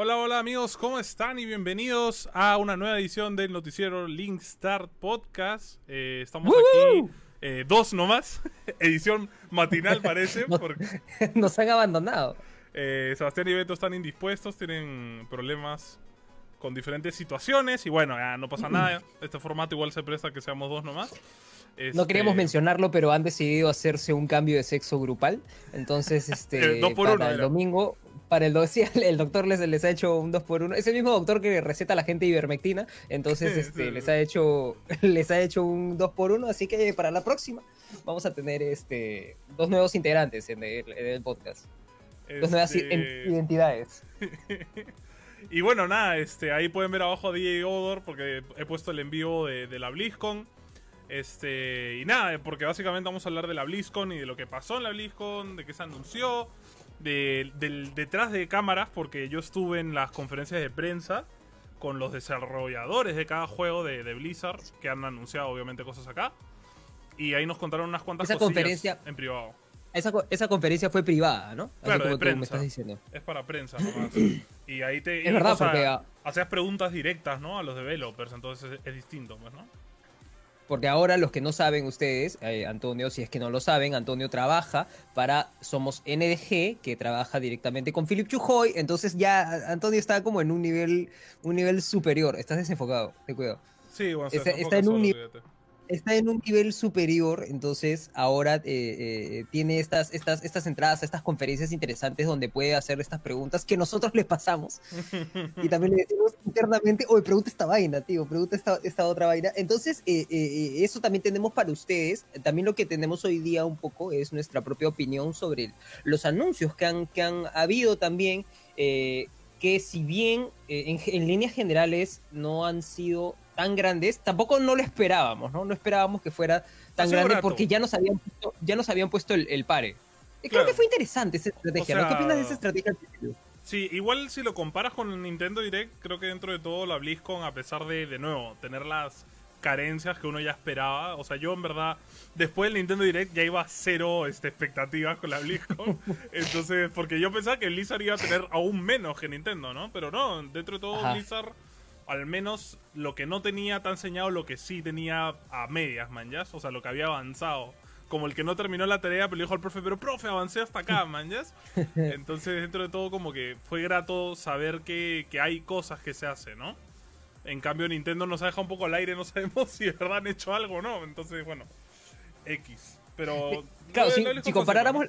Hola, hola amigos, ¿cómo están? Y bienvenidos a una nueva edición del noticiero Link Start Podcast. Eh, estamos aquí eh, dos nomás, edición matinal parece. Nos, porque, nos han abandonado. eh, Sebastián y Beto están indispuestos, tienen problemas con diferentes situaciones y bueno, ya no pasa nada. Este formato igual se presta que seamos dos nomás. No Este, queríamos mencionarlo, pero han decidido hacerse un cambio de sexo grupal. Entonces, este, Eh, dos por para uno el domingo, para el, sí, el doctor les, les ha hecho un 2 por 1 Es el mismo doctor que receta a la gente ivermectina. Entonces, este, les ha hecho les ha hecho un 2 por 1 Así que para la próxima vamos a tener este dos nuevos integrantes en el, en el podcast. Dos nuevas este, identidades. Y bueno, nada, este, ahí pueden ver abajo a DJ Odor porque he puesto el envío de, de la BlizzCon. Este, y nada, porque básicamente vamos a hablar de la BlizzCon y de lo que pasó en la BlizzCon, de qué se anunció, de, del detrás de cámaras, porque yo estuve en las conferencias de prensa con los desarrolladores de cada juego de, de Blizzard, que han anunciado obviamente cosas acá. Y ahí nos contaron unas cuantas Esa conferencia- en privado. esa, esa, conferencia fue privada, ¿no? Claro, como me estás diciendo. Es para prensa nomás. y ahí te. Es verdad, porque. Hacías preguntas directas, ¿no? A los developers, entonces es, es distinto, pues, ¿no? Porque ahora los que no saben ustedes, eh, Antonio, si es que no lo saben, Antonio trabaja para Somos NDG, que trabaja directamente con Philip Chujoy. Entonces ya Antonio está como en un nivel, un nivel superior. Estás desenfocado, te cuido. Sí, bueno, está, está en un nivel está en un nivel superior, entonces ahora eh, eh, tiene estas, estas, estas entradas, estas conferencias interesantes donde puede hacer estas preguntas que nosotros le pasamos. y también le decimos internamente, oye, pregunta esta vaina, tío, pregunta esta, esta otra vaina. Entonces, eh, eso también tenemos para ustedes. También lo que tenemos hoy día un poco es nuestra propia opinión sobre los anuncios que han, que han habido también. Que si bien en, en líneas generales no han sido tan grandes, tampoco no lo esperábamos, ¿no? No esperábamos que fuera tan grande porque ya nos habían puesto, ya nos habían puesto el, pare. Creo que fue interesante esa estrategia, ¿no? ¿Qué opinas de esa estrategia? Sí, igual si lo comparas con el Nintendo Direct, creo que dentro de todo la BlizzCon, a pesar de, de nuevo, tener las carencias que uno ya esperaba. O sea, yo en verdad, después del Nintendo Direct ya iba a cero este, expectativas con la BlizzCon. Entonces, porque yo pensaba que Blizzard iba a tener aún menos que Nintendo, ¿no? Pero no, dentro de todo Blizzard al menos lo que no tenía tan enseñado, lo que sí tenía a medias, man, O sea, lo que había avanzado. Como el que no terminó la tarea, pero le dijo al profe, pero profe, avancé hasta acá, man, Entonces, dentro de todo, como que fue grato saber que, hay cosas que se hacen, ¿no? En cambio, Nintendo nos ha dejado un poco al aire, no sabemos si de verdad han hecho algo o no. Entonces, bueno, X. Pero. Claro, si, comparáramos.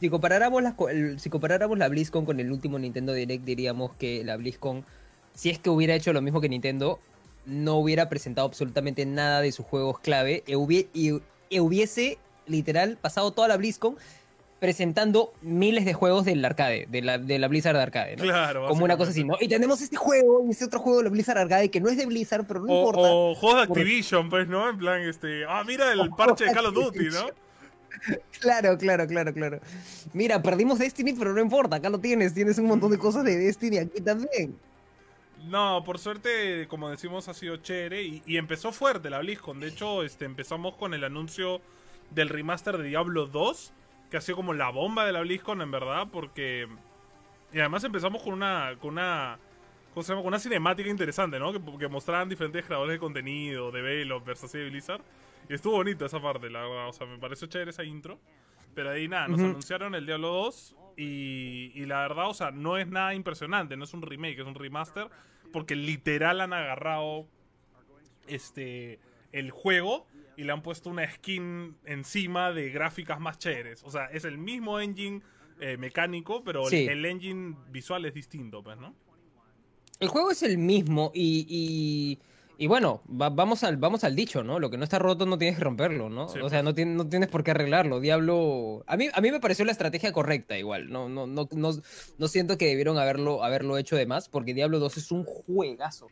Si comparáramos, la, si comparáramos la BlizzCon con el último Nintendo Direct, diríamos que la BlizzCon si es que hubiera hecho lo mismo que Nintendo, no hubiera presentado absolutamente nada de sus juegos clave y, hubiese literal pasado toda la BlizzCon presentando miles de juegos del arcade, de la, de la Blizzard Arcade, ¿no? Claro, Como una cosa así, ¿no? Y tenemos este juego y este otro juego de la Blizzard Arcade que no es de Blizzard, pero no importa. O juegos de Activision, pues, ¿no? En plan, este, ah, mira el parche de Call of Duty, ¿no? Claro, claro, claro, claro. Mira, perdimos Destiny, pero no importa, acá lo tienes, tienes un montón de cosas de Destiny aquí también. No, por suerte, como decimos, ha sido chévere y, empezó fuerte la BlizzCon. De hecho, este, empezamos con el anuncio del remaster de Diablo 2, que ha sido como la bomba de la BlizzCon, en verdad, porque... Y además empezamos con una... Con una ¿Cómo se llama? Con una cinemática interesante, ¿no? Que, mostraban diferentes creadores de contenido, developers, así de Blizzard. Y estuvo bonito esa parte, la verdad. O sea, me pareció chévere esa intro. Pero ahí nada, nos anunciaron el Diablo 2 y, y, la verdad, o sea, no es nada impresionante, no es un remake, es un remaster porque literal han agarrado este el juego y le han puesto una skin encima de gráficas más chéveres. O sea, es el mismo engine eh, mecánico, pero el, engine visual es distinto, pues, ¿no? El juego es el mismo y y bueno, vamos, al, vamos al dicho, ¿no? Lo que no está roto no tienes que romperlo, ¿no? o sea, pues. no, no tienes por qué arreglarlo. Diablo. A mí, a mí me pareció la estrategia correcta, igual. No, no, no, no, siento que debieron haberlo, haberlo hecho de más, porque Diablo 2 es un juegazo.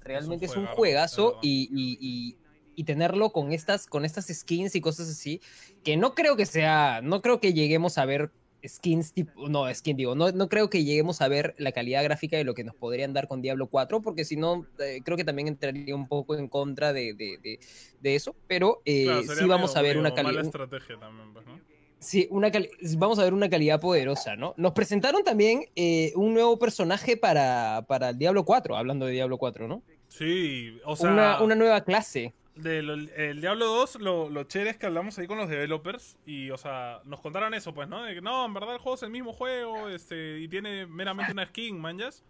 Realmente es un, juegazo y, y, y, tenerlo con estas, con estas skins y cosas así, que no creo que sea. No creo que lleguemos a ver skins tipo, no, skin digo, no, no creo que lleguemos a ver la calidad gráfica de lo que nos podrían dar con Diablo 4, porque si no, eh, creo que también entraría un poco en contra de, de, de, eso, pero eh, sí vamos a ver una calidad... estrategia también, pues, ¿no? Sí, una vamos a ver una calidad poderosa, ¿no? Nos presentaron también eh, un nuevo personaje para, para el Diablo 4, hablando de Diablo 4, ¿no? Sí, o sea... Una, una nueva clase el Diablo 2, lo, lo chévere es que hablamos ahí con los developers y, o sea, nos contaron eso, pues, ¿no? De que no, en verdad el juego es el mismo juego este, y tiene meramente una skin, manjas.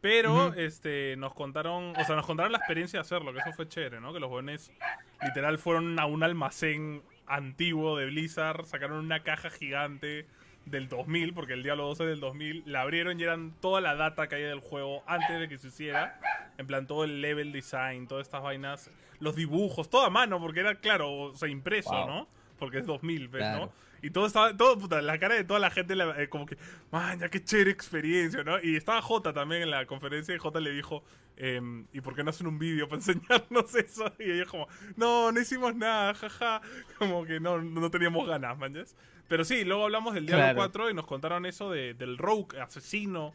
Pero, este, nos contaron, o sea, nos contaron la experiencia de hacerlo, que eso fue chévere, ¿no? Que los jóvenes literal fueron a un almacén antiguo de Blizzard, sacaron una caja gigante del 2000, porque el Diablo 2 es del 2000, la abrieron y eran toda la data que hay del juego antes de que se hiciera. En plan, todo el level design, todas estas vainas, los dibujos, todo a mano, porque era, claro, o sea, impreso, ¿no? Porque es 2000, ¿ves, ¿no? Y todo estaba, todo, puta, la cara de toda la gente, eh, como que, man, ya qué chévere experiencia, ¿no? Y estaba Jota también en la conferencia y Jota le dijo, em, ¿y por qué no hacen un vídeo para enseñarnos eso? Y ella como, no, no hicimos nada, jaja. Como que no, no teníamos ganas, man, Pero sí, luego hablamos del Diablo 4 y nos contaron eso de, del Rogue, asesino,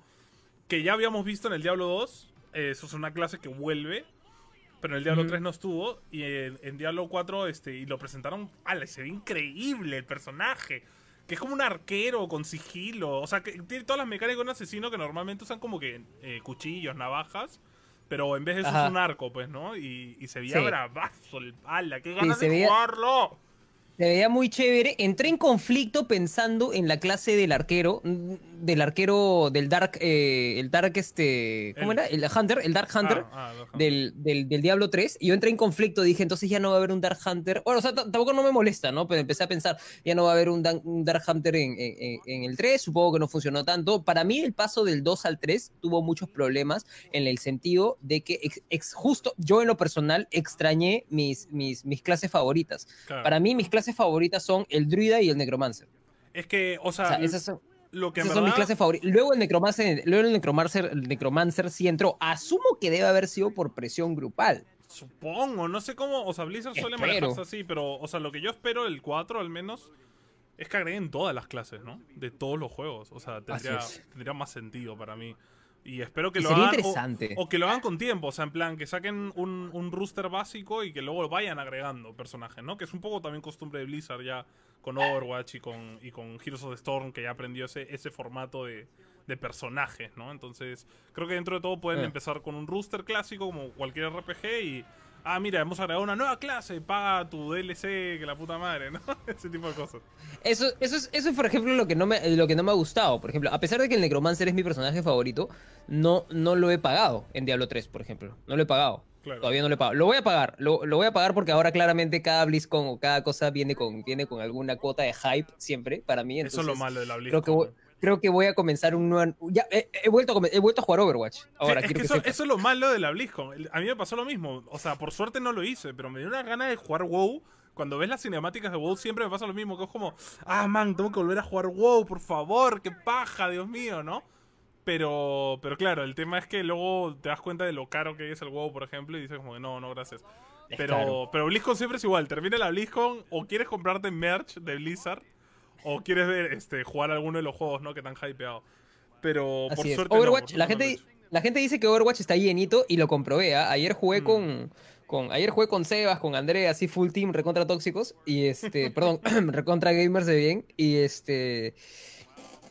que ya habíamos visto en el Diablo 2. eso es una clase que vuelve. pero en el Diablo 3 no estuvo. Y en, Diablo 4, este, y lo presentaron. ¡Hala! Se ve increíble el personaje. Que es como un arquero con sigilo. O sea, que tiene todas las mecánicas de un asesino que normalmente usan como que eh, cuchillos, navajas. Pero en vez de eso es un arco, pues, ¿no? Y, se veía bravazo el ¡Hala! ¡Qué ganas de jugarlo! Se veía muy chévere. Entré en conflicto pensando en la clase del arquero, del arquero del Dark, eh, el Dark este, ¿cómo era? El Hunter, el Dark Hunter ah, ah, del, del, Diablo 3. Y yo entré en conflicto, dije, entonces ya no va a haber un Dark Hunter. Bueno, o sea, tampoco no me molesta, ¿no? Pero empecé a pensar, ya no va a haber un, Dark Hunter en, en, el 3, supongo que no funcionó tanto. Para mí el paso del 2 al 3 tuvo muchos problemas en el sentido de que ex, justo yo en lo personal extrañé mis, mis, mis clases favoritas. Para mí mis clases favoritas son el druida y el necromancer. Es que, o sea, esas son, lo que esas son mis clases favoritas. Luego el necromancer, luego el necromancer, el necromancer sí entró. Asumo que debe haber sido por presión grupal. Supongo, no sé cómo, o sea, Blizzard suele manejarse así, pero, o sea, lo que yo espero, el 4 al menos, es que agreguen todas las clases, ¿no? De todos los juegos. O sea, tendría, tendría más sentido para mí. Y espero que lo hagan. O, que lo hagan con tiempo. O sea, en plan, que saquen un, un rooster básico y que luego vayan agregando personajes, ¿no? Que es un poco también costumbre de Blizzard ya con Overwatch y con, y con Heroes of the Storm, que ya aprendió ese, ese formato de, de personajes, ¿no? Entonces, creo que dentro de todo pueden eh. empezar con un rooster clásico, como cualquier RPG, y ah, mira, hemos agregado una nueva clase, paga tu DLC, que la puta madre, ¿no? Ese tipo de cosas. Eso, eso, es, eso es, por ejemplo, lo que, no me, lo que no me ha gustado. Por ejemplo, a pesar de que el Necromancer es mi personaje favorito, no, no lo he pagado en Diablo 3, por ejemplo. No lo he pagado. Todavía no lo he pagado. Lo voy a pagar. Lo, voy a pagar porque ahora claramente cada BlizzCon o cada cosa viene con, viene con alguna cuota de hype siempre para mí. eso es lo malo de la BlizzCon. Creo que creo que voy a comenzar un nuevo. Ya, he, vuelto a, he vuelto a jugar Overwatch. Ahora, es que eso, es lo malo de la BlizzCon. A mí me pasó lo mismo. O sea, por suerte no lo hice, pero me dio una gana de jugar WoW. Cuando ves las cinemáticas de WoW siempre me pasa lo mismo, que es como, ah, man, tengo que volver a jugar WoW, por favor, qué paja, Dios mío, ¿no? Pero, pero claro, el tema es que luego te das cuenta de lo caro que es el WoW, por ejemplo, y dices como, no, no, gracias. pero, pero BlizzCon siempre es igual, termina la BlizzCon o quieres comprarte merch de Blizzard o quieres ver este jugar alguno de los juegos, ¿no? Que tan hypeado. Pero por suerte Overwatch, la gente la gente dice que Overwatch está llenito y lo comprobé. ¿ah? Ayer jugué mm. con, con ayer jugué con Sebas, con Andrea, así full team recontra tóxicos y este, perdón, recontra gamers de bien y este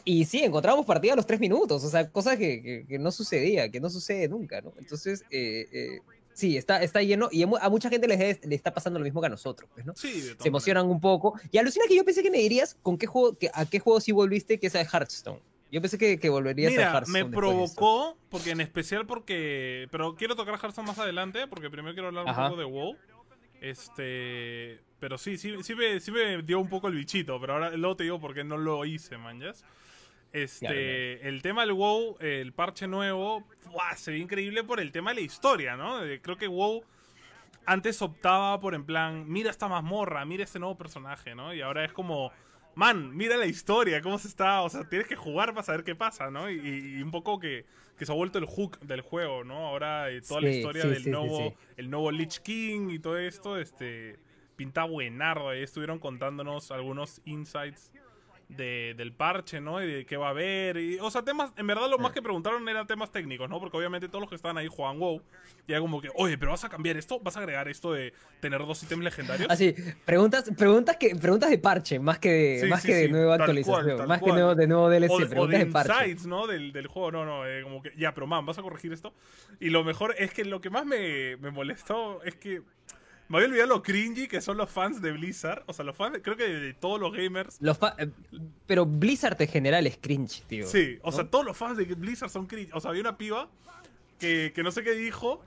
y sí, encontramos partida a los tres minutos, o sea, cosas que, que, no sucedía, que no sucede nunca, ¿no? Entonces, eh, eh, Sí, está, está lleno y a mucha gente le, está pasando lo mismo que a nosotros, pues, ¿no? Sí, Se emocionan un poco. Y alucina que yo pensé que me dirías con qué juego, que, a qué juego sí volviste que es a Hearthstone. Yo pensé que, que volverías a Hearthstone. me provocó, porque en especial porque... Pero quiero tocar Hearthstone más adelante, porque primero quiero hablar un poco de WoW. Este... Pero sí, sí, sí me, sí me dio un poco el bichito, pero ahora luego te digo por qué no lo hice, man, este, el tema del WoW, el parche nuevo, se ve increíble por el tema de la historia, ¿no? Creo que WoW antes optaba por en plan, mira esta mazmorra, mira este nuevo personaje, ¿no? Y ahora es como, man, mira la historia, cómo se está, o sea, tienes que jugar para saber qué pasa, ¿no? Y, un poco que, se ha vuelto el hook del juego, ¿no? Ahora eh, toda la historia del nuevo, el nuevo Lich King y todo esto, este, pinta buenardo, ahí estuvieron contándonos algunos insights de, del parche, ¿no? Y de qué va a haber. Y, o sea, temas, en verdad lo más que preguntaron eran temas técnicos, ¿no? Porque obviamente todos los que estaban ahí juegan WoW. Y era como que, oye, pero vas a cambiar esto, vas a agregar esto de tener dos ítems legendarios. Así, preguntas, preguntas que, preguntas de parche, más que de, más que de nueva actualización. más que de nuevo DLC, o, preguntas de, parche. ¿no? Del, del, juego, no, no, eh, como que, ya, pero man, vas a corregir esto. Y lo mejor es que lo que más me, me molestó es que me había olvidado lo cringy que son los fans de Blizzard. O sea, los fans, creo que de todos los gamers. Los eh, pero Blizzard en general es cringe, tío. Sí, o sea, todos los fans de Blizzard son cringe. O sea, había una piba que, que no sé qué dijo.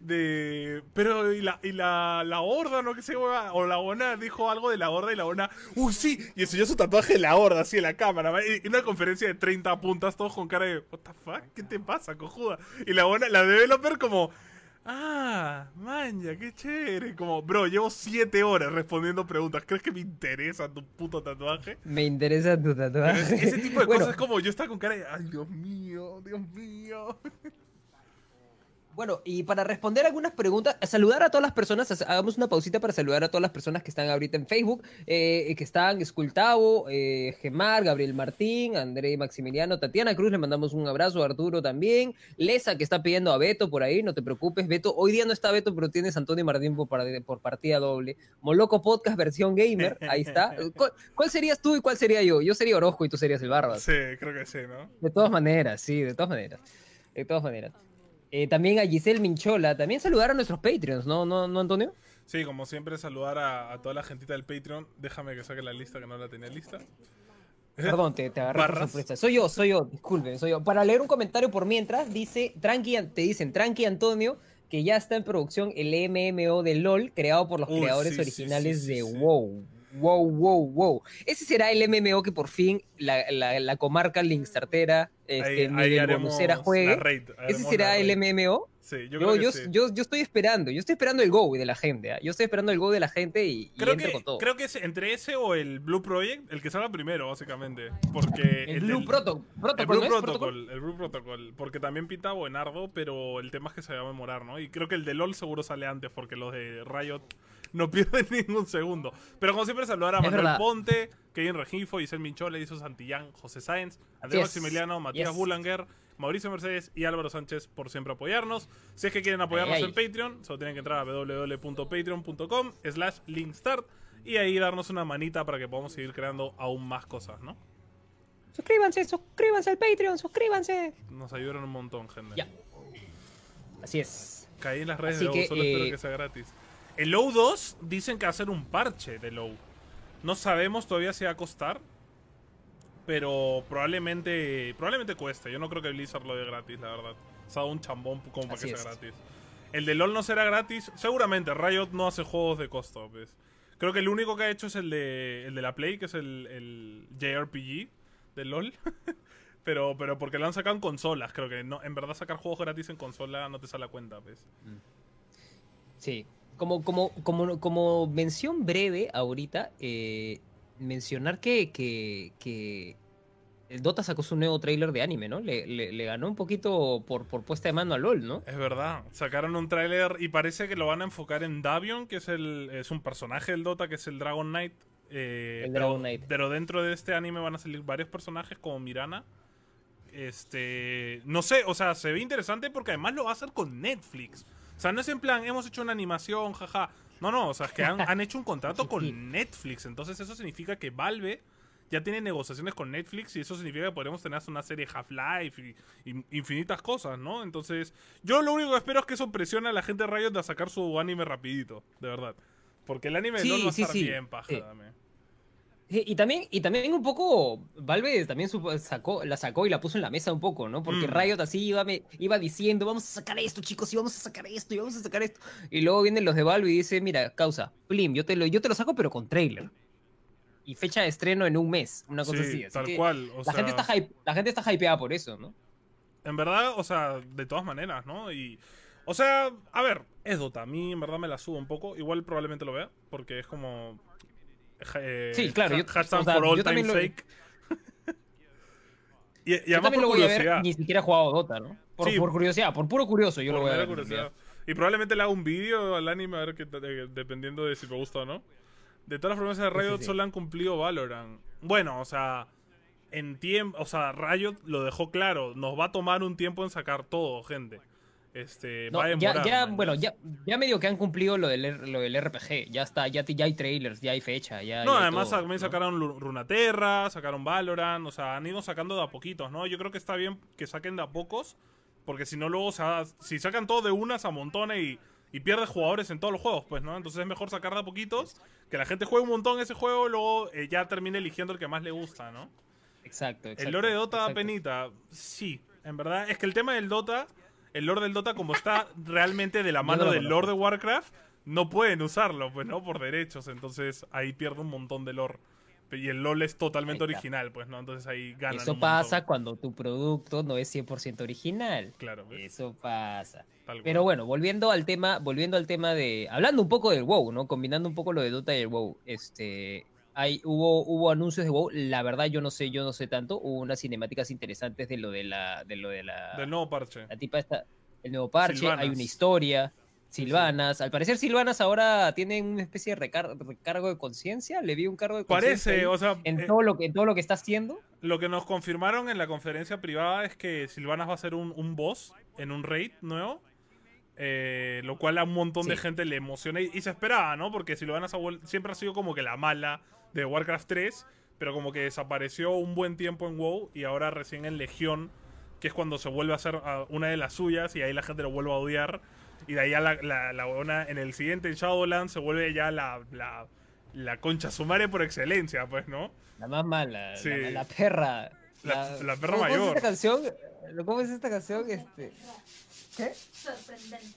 De. Pero, y la, y la, la horda, ¿no? Que se O la ONA dijo algo de la horda y la ONA. ¡Uy, sí! Y enseñó su tatuaje de la horda, así en la cámara. Y una conferencia de 30 puntas, todos con cara de. ¿What the fuck? ¿Qué te pasa, cojuda? Y la ONA, la developer, como. Ah, manja, qué chévere. Como, bro, llevo siete horas respondiendo preguntas. ¿Crees que me interesa tu puto tatuaje? Me interesa tu tatuaje. ese tipo de cosas es como yo estaba con cara de, ay, Dios mío, Dios mío. Bueno, y para responder algunas preguntas, saludar a todas las personas, hagamos una pausita para saludar a todas las personas que están ahorita en Facebook, eh, que están Escultavo, eh, Gemar, Gabriel Martín, André Maximiliano, Tatiana Cruz, le mandamos un abrazo, Arturo también, Lesa que está pidiendo a Beto por ahí, no te preocupes, Beto, hoy día no está Beto, pero tienes Antonio Martín por, por partida doble, Moloco Podcast versión gamer, ahí está. ¿Cuál, serías tú y cuál sería yo? Yo sería Orozco y tú serías el Barbas. Sí, creo que sí, ¿no? De todas maneras, sí, de todas maneras, de todas maneras. Eh, también a Giselle Minchola. También saludar a nuestros Patreons, ¿no, no, no Antonio? Sí, como siempre, saludar a, toda la gentita del Patreon. Déjame que saque la lista, que no la tenía lista. Perdón, te, te agarré por sorpresa. Soy yo, soy yo, disculpen, soy yo. Para leer un comentario por mientras, dice, tranqui, te dicen, tranqui Antonio, que ya está en producción el MMO de LOL, creado por los creadores originales de WoW. Wow, wow, wow. Ese será el MMO que por fin la, la, comarca Linkstartera, este, juegue. Ese será el MMO. Sí, yo, creo yo, yo, yo, estoy esperando, yo estoy esperando el Go de la gente. ¿ah? Yo estoy esperando el Go de la gente y, creo que, con todo. Creo que es entre ese o el Blue Project el que salga primero, básicamente. Porque el, Blue Protocol. El Blue Protocol, el Blue Protocol. Porque también pinta buenardo, pero el tema es que se va a memorar, ¿no? Y creo que el de LOL seguro sale antes, porque los de Riot no pierden ningún segundo. Pero como siempre, saludar a Manuel Ponte, Kevin Regifo, Isel Minchola, Iso Santillán, José Sáenz, Andrés Maximiliano, Matías Bulanger, Mauricio Mercedes y Álvaro Sánchez por siempre apoyarnos. Si es que quieren apoyarnos en Patreon, solo tienen que entrar a www.patreon.com slash linkstart y ahí darnos una manita para que podamos seguir creando aún más cosas, ¿no? Suscríbanse, suscríbanse al Patreon, suscríbanse. Nos ayudan un montón, gente. Ya. Así es. Caí en las redes de solo espero eh, que sea gratis. El Low 2 dicen que va a ser un parche de Low. No sabemos todavía si va a costar. Pero probablemente probablemente cueste. Yo no creo que Blizzard lo dé gratis, la verdad. Se ha dado un chambón como para que sea gratis. El de LOL no será gratis. Seguramente, Riot no hace juegos de costo. Pues. Creo que el único que ha hecho es el de, el de la Play, que es el, el JRPG de LOL. pero, pero porque lo han sacado en consolas. Creo que no, en verdad sacar juegos gratis en consola no te sale a cuenta. Pues. Sí, como, como, como, como mención breve ahorita, eh, mencionar que, que, el Dota sacó su nuevo trailer de anime, ¿no? Le, ganó un poquito por, por, puesta de mano a LOL, ¿no? Es verdad. Sacaron un trailer y parece que lo van a enfocar en Davion, que es, el, es un personaje del Dota, que es el Dragon Knight. Eh, el Dragon Knight. Pero dentro de este anime van a salir varios personajes como Mirana. Este. No sé, o sea, se ve interesante porque además lo va a hacer con Netflix. O sea, no es en plan, hemos hecho una animación, jaja. No, no, o sea, es que han, hecho un contrato con Netflix. Entonces eso significa que Valve ya tiene negociaciones con Netflix y eso significa que podremos tener una serie Half-Life y, infinitas cosas, ¿no? Entonces, yo lo único que espero es que eso presione a la gente de Riot a sacar su anime rapidito, de verdad. Porque el anime no va a estar bien paja eh, y también, y también un poco, Valve también sacó, la sacó y la puso en la mesa un poco, ¿no? Porque mm. Riot así iba, me, iba diciendo, vamos a sacar esto, chicos, y vamos a sacar esto, y vamos a sacar esto. Y luego vienen los de Valve y dice, mira, causa, Plim, yo te lo, yo te lo saco, pero con trailer. Y fecha de estreno en un mes, una cosa así. tal cual. la, gente está la gente está hypeada por eso, ¿no? En verdad, o sea, de todas maneras, ¿no? Y... O sea, a ver, es Dota. A mí en verdad me la subo un poco. Igual probablemente lo vea, porque es como eh, sí, claro. Yo, hashtag for all time sake. y, y además por curiosidad. ni siquiera he jugado Dota, ¿no? Por, por, curiosidad, por puro curioso yo lo voy a ver. Y probablemente le hago un vídeo al anime a ver que, dependiendo de si me gusta o no. De todas las promesas de Riot solo han cumplido Valorant. Bueno, o sea, en tiempo, o sea, Riot lo dejó claro, nos va a tomar un tiempo en sacar todo, gente. Este, ya, bueno, ya, ya medio que han cumplido lo del, lo del RPG. Ya está, ya, ya hay trailers, ya hay fecha. Ya, no, además también sacaron Runaterra, sacaron Valorant, o sea, han ido sacando de a poquitos, ¿no? Yo creo que está bien que saquen de a pocos, porque si no, luego, o sea, si sacan todo de unas a montones y, y pierdes jugadores en todos los juegos, pues, ¿no? Entonces es mejor sacar de a poquitos, que la gente juegue un montón ese juego, y luego eh, ya termine eligiendo el que más le gusta, ¿no? Exacto, exacto. El lore de Dota da penita, sí, en verdad. Es que el tema del Dota el lore del Dota, como está realmente de la mano del lore de Warcraft, no pueden usarlo, pues, ¿no? Por derechos. Entonces ahí pierde un montón de lore. Y el LOL es totalmente original, pues, ¿no? Entonces ahí gana. Eso pasa cuando tu producto no es 100% original. Claro. Eso pasa. Pero bueno, volviendo al tema, volviendo al tema de. Hablando un poco del WoW, ¿no? Combinando un poco lo de Dota y el WoW. Este hubo, hubo anuncios de WoW, la verdad yo no sé, yo no sé tanto, hubo unas cinemáticas interesantes de lo de la, de lo de la. Del nuevo parche. La tipa esta, el nuevo parche, hay una historia. Silvanas. Al parecer Silvanas ahora tiene una especie de recargo de conciencia. Le vi un cargo de conciencia. Parece, o sea... En, eh, todo lo que, en todo lo que está haciendo. Lo que nos confirmaron en la conferencia privada es que Silvanas va a ser un, un boss en un raid nuevo. Eh, lo cual a un montón de gente le emociona y, se esperaba, ¿no? Porque Silvanas siempre ha sido como que la mala de Warcraft 3, pero como que desapareció un buen tiempo en WoW y ahora recién en Legión, que es cuando se vuelve a hacer una de las suyas y ahí la gente lo vuelve a odiar. Y de ahí ya la, la, en el siguiente en Shadowlands se vuelve ya la, la, la concha sumare por excelencia, pues, ¿no? La más mala, la, perra. La, perra mayor. ¿Cómo es esta canción? ¿Cómo es esta canción? Este... ¿Qué?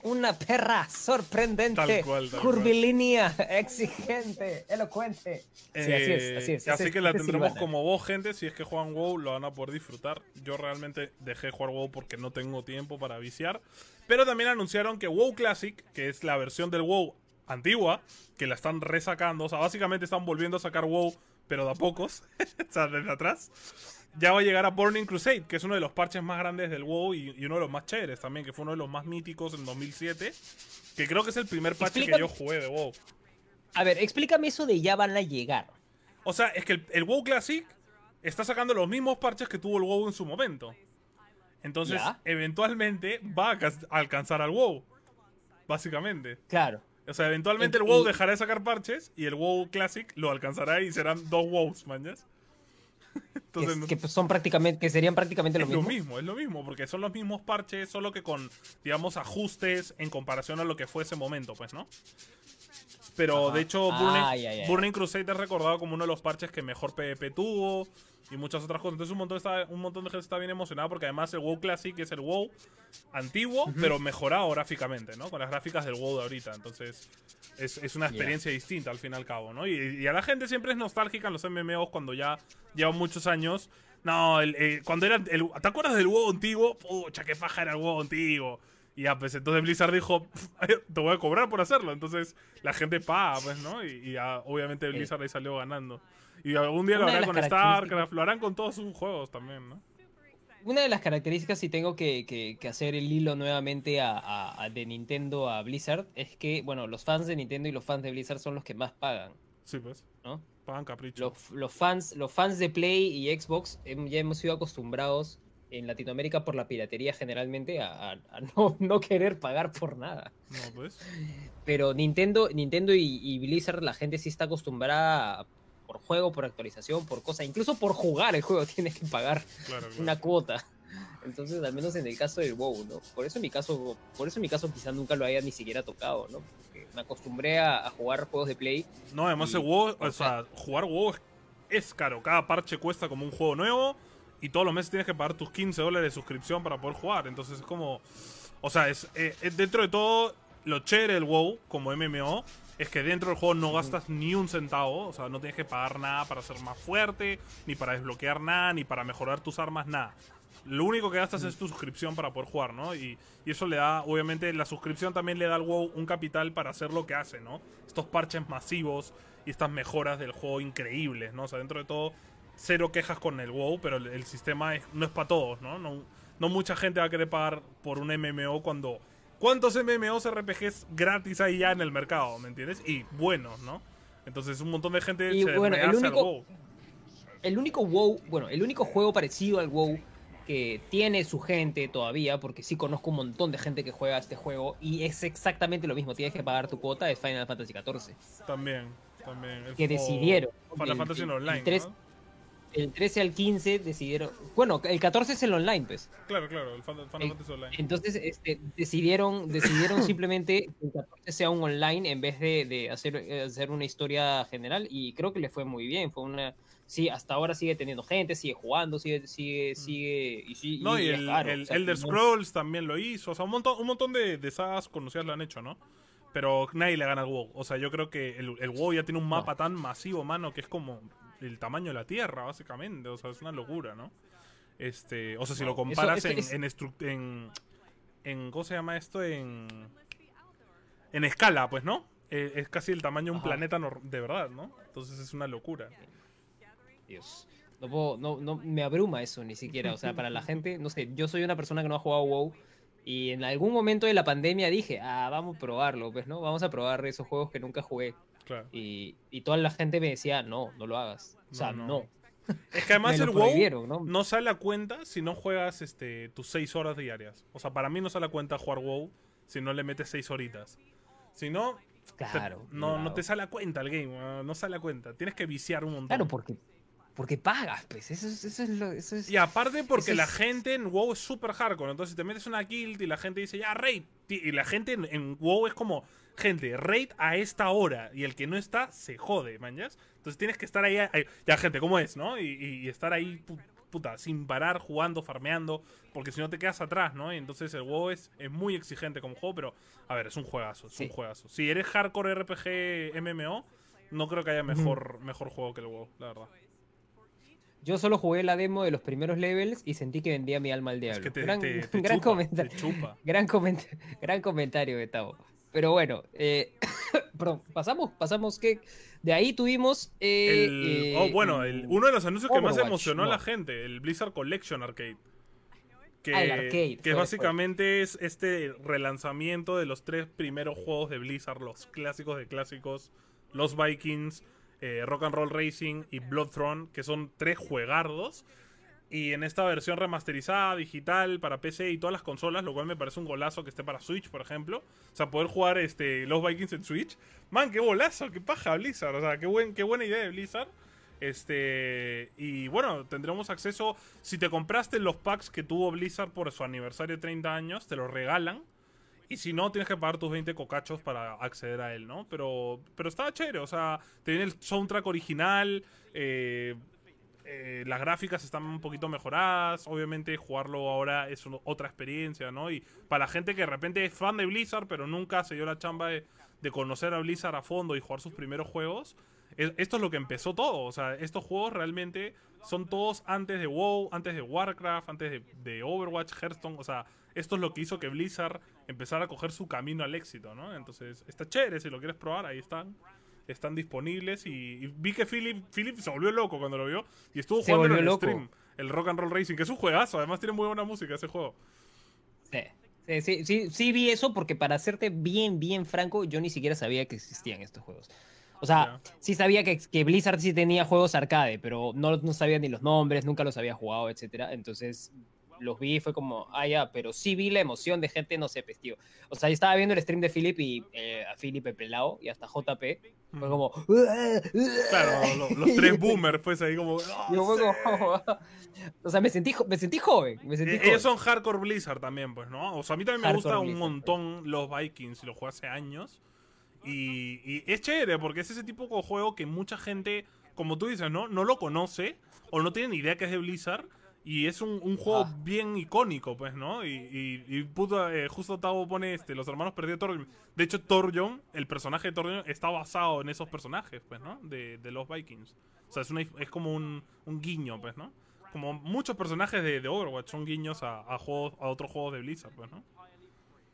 Una perra sorprendente. Tal cual, curvilínea, exigente, elocuente. sí, así es, así es. Así que la tendremos como voz, gente. Si es que juegan WoW, lo van a poder disfrutar. Yo realmente dejé de jugar WoW porque no tengo tiempo para viciar. Pero también anunciaron que WoW Classic, que es la versión del WoW antigua, que la están resacando. O sea, básicamente están volviendo a sacar WoW, pero de a pocos. o sea, desde atrás ya va a llegar a Burning Crusade, que es uno de los parches más grandes del WoW y, uno de los más chéveres también, que fue uno de los más míticos en 2007. Que creo que es el primer parche que yo jugué de WoW. A ver, explícame eso de ya van a llegar. O sea, es que el, WoW Classic está sacando los mismos parches que tuvo el WoW en su momento. Entonces, eventualmente va a alcanzar al WoW. Básicamente. Claro. O sea, eventualmente el WoW dejará de sacar parches y el WoW Classic lo alcanzará y serán dos WoWs, mañas que, son prácticamente, que serían prácticamente lo mismo. Es lo mismo, es lo mismo, porque son los mismos parches, solo que con, digamos, ajustes en comparación a lo que fue ese momento, pues, ¿no? Pero de hecho, Burning, Crusade es recordado como uno de los parches que mejor PvP tuvo y muchas otras cosas. Entonces, un montón, está, un montón de gente está bien emocionada porque además el WoW Classic es el WoW antiguo, pero mejorado gráficamente, ¿no? Con las gráficas del WoW de ahorita. Entonces, es, una experiencia distinta al fin y al cabo, ¿no? Y, a la gente siempre es nostálgica en los MMOs cuando ya llevan muchos años. No, cuando era. El, ¿Te acuerdas del WoW antiguo? Pucha, qué faja era el WoW antiguo. Y ya, pues entonces Blizzard dijo, te voy a cobrar por hacerlo. Entonces la gente paga, pues, ¿no? Y, ya, obviamente Blizzard ahí salió ganando. Y algún día lo harán con StarCraft, lo harán con todos sus juegos también, ¿no? Una de las características, si tengo que, hacer el hilo nuevamente a, de Nintendo a Blizzard, es que, bueno, los fans de Nintendo y los fans de Blizzard son los que más pagan. Sí, pues. ¿No? Pagan capricho. Los, fans, los fans de Play y Xbox ya hemos sido acostumbrados en Latinoamérica por la piratería generalmente a, no, querer pagar por nada. No, pues. Pero Nintendo, Nintendo y, Blizzard, la gente sí está acostumbrada por juego, por actualización, por cosa, incluso por jugar el juego tienes que pagar una cuota. Entonces, al menos en el caso del WoW, ¿no? Por eso en mi caso, por eso en mi caso quizás nunca lo haya ni siquiera tocado, ¿no? me acostumbré a, jugar juegos de Play. No, además el WoW, o sea, jugar WoW es caro. Cada parche cuesta como un juego nuevo y todos los meses tienes que pagar tus 15 dólares de suscripción para poder jugar. Entonces es como. O sea, es, eh, dentro de todo, lo chévere del WoW como MMO es que dentro del juego no gastas ni un centavo. O sea, no tienes que pagar nada para ser más fuerte, ni para desbloquear nada, ni para mejorar tus armas, nada. Lo único que gastas es tu suscripción para poder jugar, ¿no? Y, y, eso le da, obviamente, la suscripción también le da al WoW un capital para hacer lo que hace, ¿no? Estos parches masivos y estas mejoras del juego increíbles, ¿no? O sea, dentro de todo cero quejas con el WoW, pero el, sistema no es para todos, ¿no? ¿no? No mucha gente va a querer pagar por un MMO cuando... ¿Cuántos MMOs RPGs gratis hay ya en el mercado, me entiendes? Y buenos, ¿no? Entonces un montón de gente se bueno, el único, WoW. El único WoW, bueno, el único juego parecido al WoW que tiene su gente todavía, porque sí conozco un montón de gente que juega este juego y es exactamente lo mismo, tienes que pagar tu cuota, es Final Fantasy XIV. También, también. que decidieron. Final Fantasy Online. El 13 al 15 decidieron. Bueno, el 14 es el online, pues. Claro, claro, el Final Fantasy Online. Entonces este, decidieron, decidieron simplemente que el 14 sea un online en vez de, de hacer, hacer una historia general. Y creo que le fue muy bien. Fue una. Sí, hasta ahora sigue teniendo gente, sigue jugando, sigue, sigue, mm. sigue. Y, no, y, el, Elder Scrolls también lo hizo. O sea, un montón, un montón de, de sagas conocidas lo han hecho, ¿no? Pero nadie le gana al WoW. O sea, yo creo que el, el WoW ya tiene un mapa tan masivo, mano, que es como el tamaño de la Tierra, básicamente. O sea, es una locura, ¿no? Este, o sea, si lo comparas en, en, en, ¿Cómo se llama esto? En. En escala, pues, ¿no? Eh, es casi el tamaño de un planeta de verdad, ¿no? Entonces es una locura. Dios. No, no, no me abruma eso ni siquiera. O sea, para la gente, no sé, yo soy una persona que no ha jugado WoW Y en algún momento de la pandemia dije, ah, vamos a probarlo, pues, ¿no? Vamos a probar esos juegos que nunca jugué. Claro. Y, y toda la gente me decía, no, no lo hagas. O sea, No, no. no. Es que además el WoW ¿no? no sale a cuenta si no juegas este, tus 6 horas diarias. O sea, para mí no sale a cuenta jugar WoW si no le metes 6 horitas. Si no, Claro. no, no claro. te sale a cuenta el game, ah, no sale a cuenta. Tienes que viciar un montón. Claro, porque, porque pagas, pues. Eso es, eso es lo. Eso es... Y aparte porque la gente en WoW es súper hardcore. Entonces te metes una guild y la gente dice, ya, raid. Y la gente en, en WoW es como, gente, raid a esta hora. Y el que no está, se jode, manjas. Entonces tienes que estar ahí, ahí- ya, gente, ¿cómo es, no? Y, y- estar ahí, pu- puta, sin parar, jugando, farmeando. Porque si no te quedas atrás, ¿no? Y entonces el WoW es, es muy exigente como juego, pero, a ver, es un juegazo, es Sí. un juegazo. Si eres hardcore RPG MMO, no creo que haya mejor, mejor juego que el WoW, la verdad. Yo solo jugué la demo de los primeros levels y sentí que vendía mi alma al diablo. Es que te, gran te- te gran chupa, comenta- te chupa. gran, coment- gran comentario de Tavo. Pero bueno, eh, perdón, pasamos, pasamos que de ahí tuvimos. eh, El- eh, oh, bueno, el- uno de los anuncios que más emocionó a la gente, el Blizzard Collection Arcade. Que, Ah, el arcade, que básicamente es este relanzamiento de los tres primeros juegos de Blizzard, los clásicos de clásicos, los Vikings, eh, Rock and Roll Racing y Bloodthrone, que son tres juegardos. Y en esta versión remasterizada, digital, para PC y todas las consolas, lo cual me parece un golazo que esté para Switch, por ejemplo. O sea, poder jugar este, los Vikings en Switch. Man, qué golazo, qué paja Blizzard. O sea, qué, buen, qué buena idea de Blizzard. Este. Y bueno, tendremos acceso. Si te compraste los packs que tuvo Blizzard por su aniversario de 30 años, te los regalan. Y si no, tienes que pagar tus 20 cocachos para acceder a él, ¿no? Pero, pero estaba chévere, o sea, te viene el soundtrack original, eh, eh, las gráficas están un poquito mejoradas, obviamente jugarlo ahora es otra experiencia, ¿no? Y para la gente que de repente es fan de Blizzard, pero nunca se dio la chamba de, conocer a Blizzard a fondo y jugar sus primeros juegos, es- esto es lo que empezó todo, o sea, estos juegos realmente son todos antes de WoW, antes de Warcraft, antes de, de Overwatch, Hearthstone, o sea, esto es lo que hizo que Blizzard empezara a coger su camino al éxito, ¿no? Entonces, está chévere, si lo quieres probar, ahí están. Están disponibles y, y vi que Philip, Philip se volvió loco cuando lo vio y estuvo Se jugando en el loco. stream. El Rock and Roll Racing, que es un juegazo, además tiene muy buena música ese juego. Sí. Sí, sí, sí, sí vi eso porque para serte bien, bien franco, yo ni siquiera sabía que existían estos juegos. O sea, sí sabía que, que Blizzard sí tenía juegos arcade, pero no, no sabía ni los nombres, nunca los había jugado, etcétera. Entonces los vi y fue como, ah, ya, pero sí vi la emoción de gente, no sé, pues, tío. O sea, yo estaba viendo el stream de Philip y eh, a Philip el pelado y hasta JP. Fue como, Claro, lo- los tres boomers, pues ahí como. "Ah, Yo fue sí". como- o sea, me sentí, me sentí joven. Me sentí Eh, joven. Ellos son hardcore Blizzard también, pues, ¿no? O sea, a mí también me Hardcore gusta un Blizzard, montón los Vikings y los jugué hace años. Y, y es chévere porque es ese tipo de juego que mucha gente, como tú dices, ¿no? No lo conoce o no tiene ni idea que es de Blizzard. Y es un, un juego Ah. bien icónico, pues, ¿no? Y, y, y puta, eh, justo Tavo pone este, los hermanos perdidos de Thorjon. De hecho, Thorjon, el personaje de Thorjon, está basado en esos personajes, pues, ¿no? De, de los Vikings. O sea, es, una, es como un, un guiño, pues, ¿no? Como muchos personajes de, de Overwatch son guiños a, a juegos, a otros juegos de Blizzard, pues, ¿no?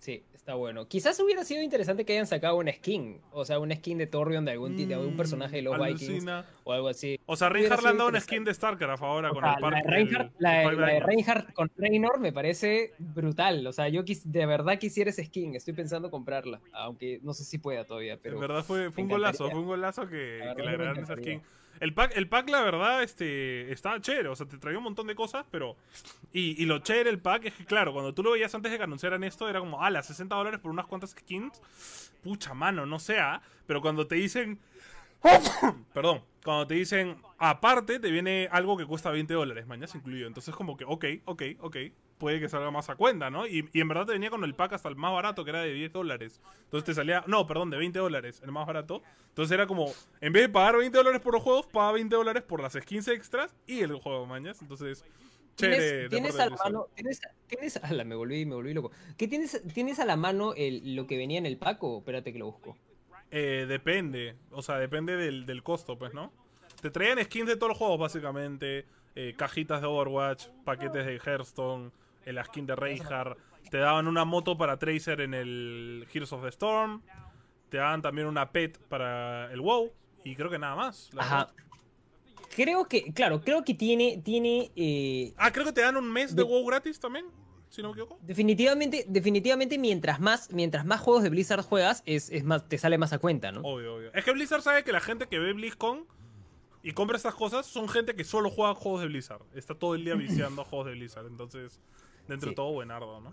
Sí, está bueno. Quizás hubiera sido interesante que hayan sacado una skin. O sea, una skin de Torreon de algún, ti- de algún personaje de los Vikings Mm, Alucina. o algo así. O sea, Reinhardt le han dado una skin de StarCraft ahora O con sea, el la parque. de Reinhardt, el- la, el la de. Reinhardt con Reynor me parece brutal. O sea, yo quis- de verdad quisiera esa skin. Estoy pensando comprarla. Aunque no sé si pueda todavía, pero. en verdad fue, fue un golazo, fue un golazo que, La que le agregaron esa skin. El pack, el pack, la verdad, este, estaba chévere. O sea, te traía un montón de cosas, pero. Y, y lo chévere del pack es que, claro, cuando tú lo veías antes de que anunciaran esto, era como, ah, las 60 dólares por unas cuantas skins. Pucha mano, no sea. Pero cuando te dicen. Perdón. Cuando te dicen, aparte, te viene algo que cuesta 20 dólares, mañana incluido. Entonces, como que, ok, ok, ok. Puede que salga más a cuenta, ¿no? Y, y en verdad te venía con el pack hasta el más barato, que era de 10 dólares. Entonces te salía, no, perdón, de 20 dólares, el más barato. Entonces era como, en vez de pagar 20 dólares por los juegos, paga 20 dólares por las skins extras y el juego, mañas. Entonces, chévere. de ¿Tienes, tienes a la mano, tienes, tienes, ala, me volví, me volví loco. ¿Qué tienes, tienes a la mano el, lo que venía en el pack o espérate que lo busco? Eh, depende, o sea, depende del, del costo, pues, ¿no? Te traían skins de todos los juegos, básicamente. eh, cajitas de Overwatch, paquetes de Hearthstone, eh, la skin de Reinhardt. Te daban una moto para Tracer en el Heroes of the Storm. Te daban también una pet para el WoW. Y creo que nada más. la Ajá. Creo que, claro, creo que tiene, tiene, eh, Ah, creo que te dan un mes de De- WoW gratis también. si no me equivoco. Definitivamente, definitivamente mientras más, mientras más juegos de Blizzard juegas, es, es más, te sale más a cuenta, ¿no? Obvio, obvio. Es que Blizzard sabe que la gente que ve BlizzCon y compra estas cosas son gente que solo juega juegos de Blizzard. Está todo el día viciando juegos de Blizzard. Entonces, dentro de todo, buenardo, ¿no?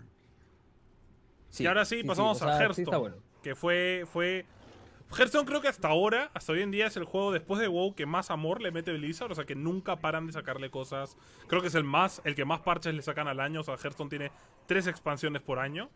Sí, y ahora sí, pasamos o sea, a sí Hearthstone. bueno. Que fue, fue. Hearthstone creo que hasta ahora, hasta hoy en día, es el juego después de WoW que más amor le mete Blizzard. O sea que nunca paran de sacarle cosas. Creo que es el más, el que más parches le sacan al año. O sea, Hearthstone tiene tres expansiones por año.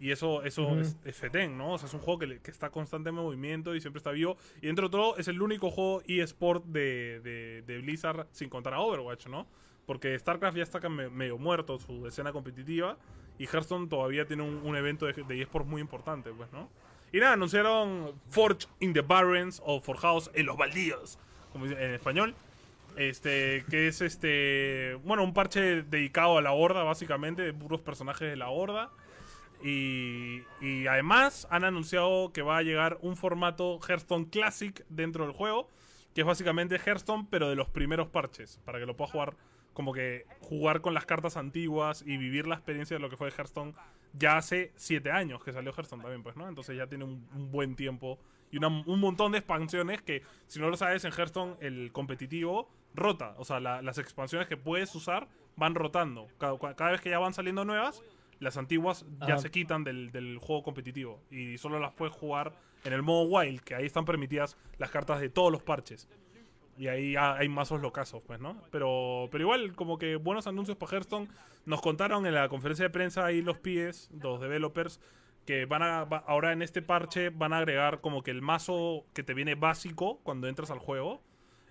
Y eso, eso Ujú. es, es fetén, ¿no? O sea, es un juego que, que está constante en movimiento y siempre está vivo. Y dentro de todo, es el único juego eSport de, de, de Blizzard sin contar a Overwatch, ¿no? Porque StarCraft ya está medio muerto su escena competitiva. Y Hearthstone todavía tiene un, evento de, de eSport muy importante, pues, ¿no? Y nada, anunciaron Forge in the Barrens o Forjados en los Baldíos, como dice en español. Este, que es este, bueno, un parche dedicado a la Horda, básicamente, de puros personajes de la Horda. Y, y además han anunciado que va a llegar un formato Hearthstone Classic dentro del juego, que es básicamente Hearthstone, pero de los primeros parches, para que lo puedas jugar como que jugar con las cartas antiguas y vivir la experiencia de lo que fue Hearthstone ya hace 7 años que salió Hearthstone también, pues, ¿no? Entonces ya tiene un, un buen tiempo y una- un montón de expansiones que, si no lo sabes, en Hearthstone el competitivo rota. O sea, la- las expansiones que puedes usar van rotando. Cada, cada vez que ya van saliendo nuevas, las antiguas ya se quitan del, del juego competitivo y solo las puedes jugar en el modo wild, que ahí están permitidas las cartas de todos los parches. Y ahí ha- hay mazos locazos, pues, ¿no? Pero, pero igual, como que buenos anuncios para Hearthstone. Nos contaron en la conferencia de prensa ahí los pies, los developers, que van a, va- ahora en este parche van a agregar como que el mazo que te viene básico cuando entras al juego.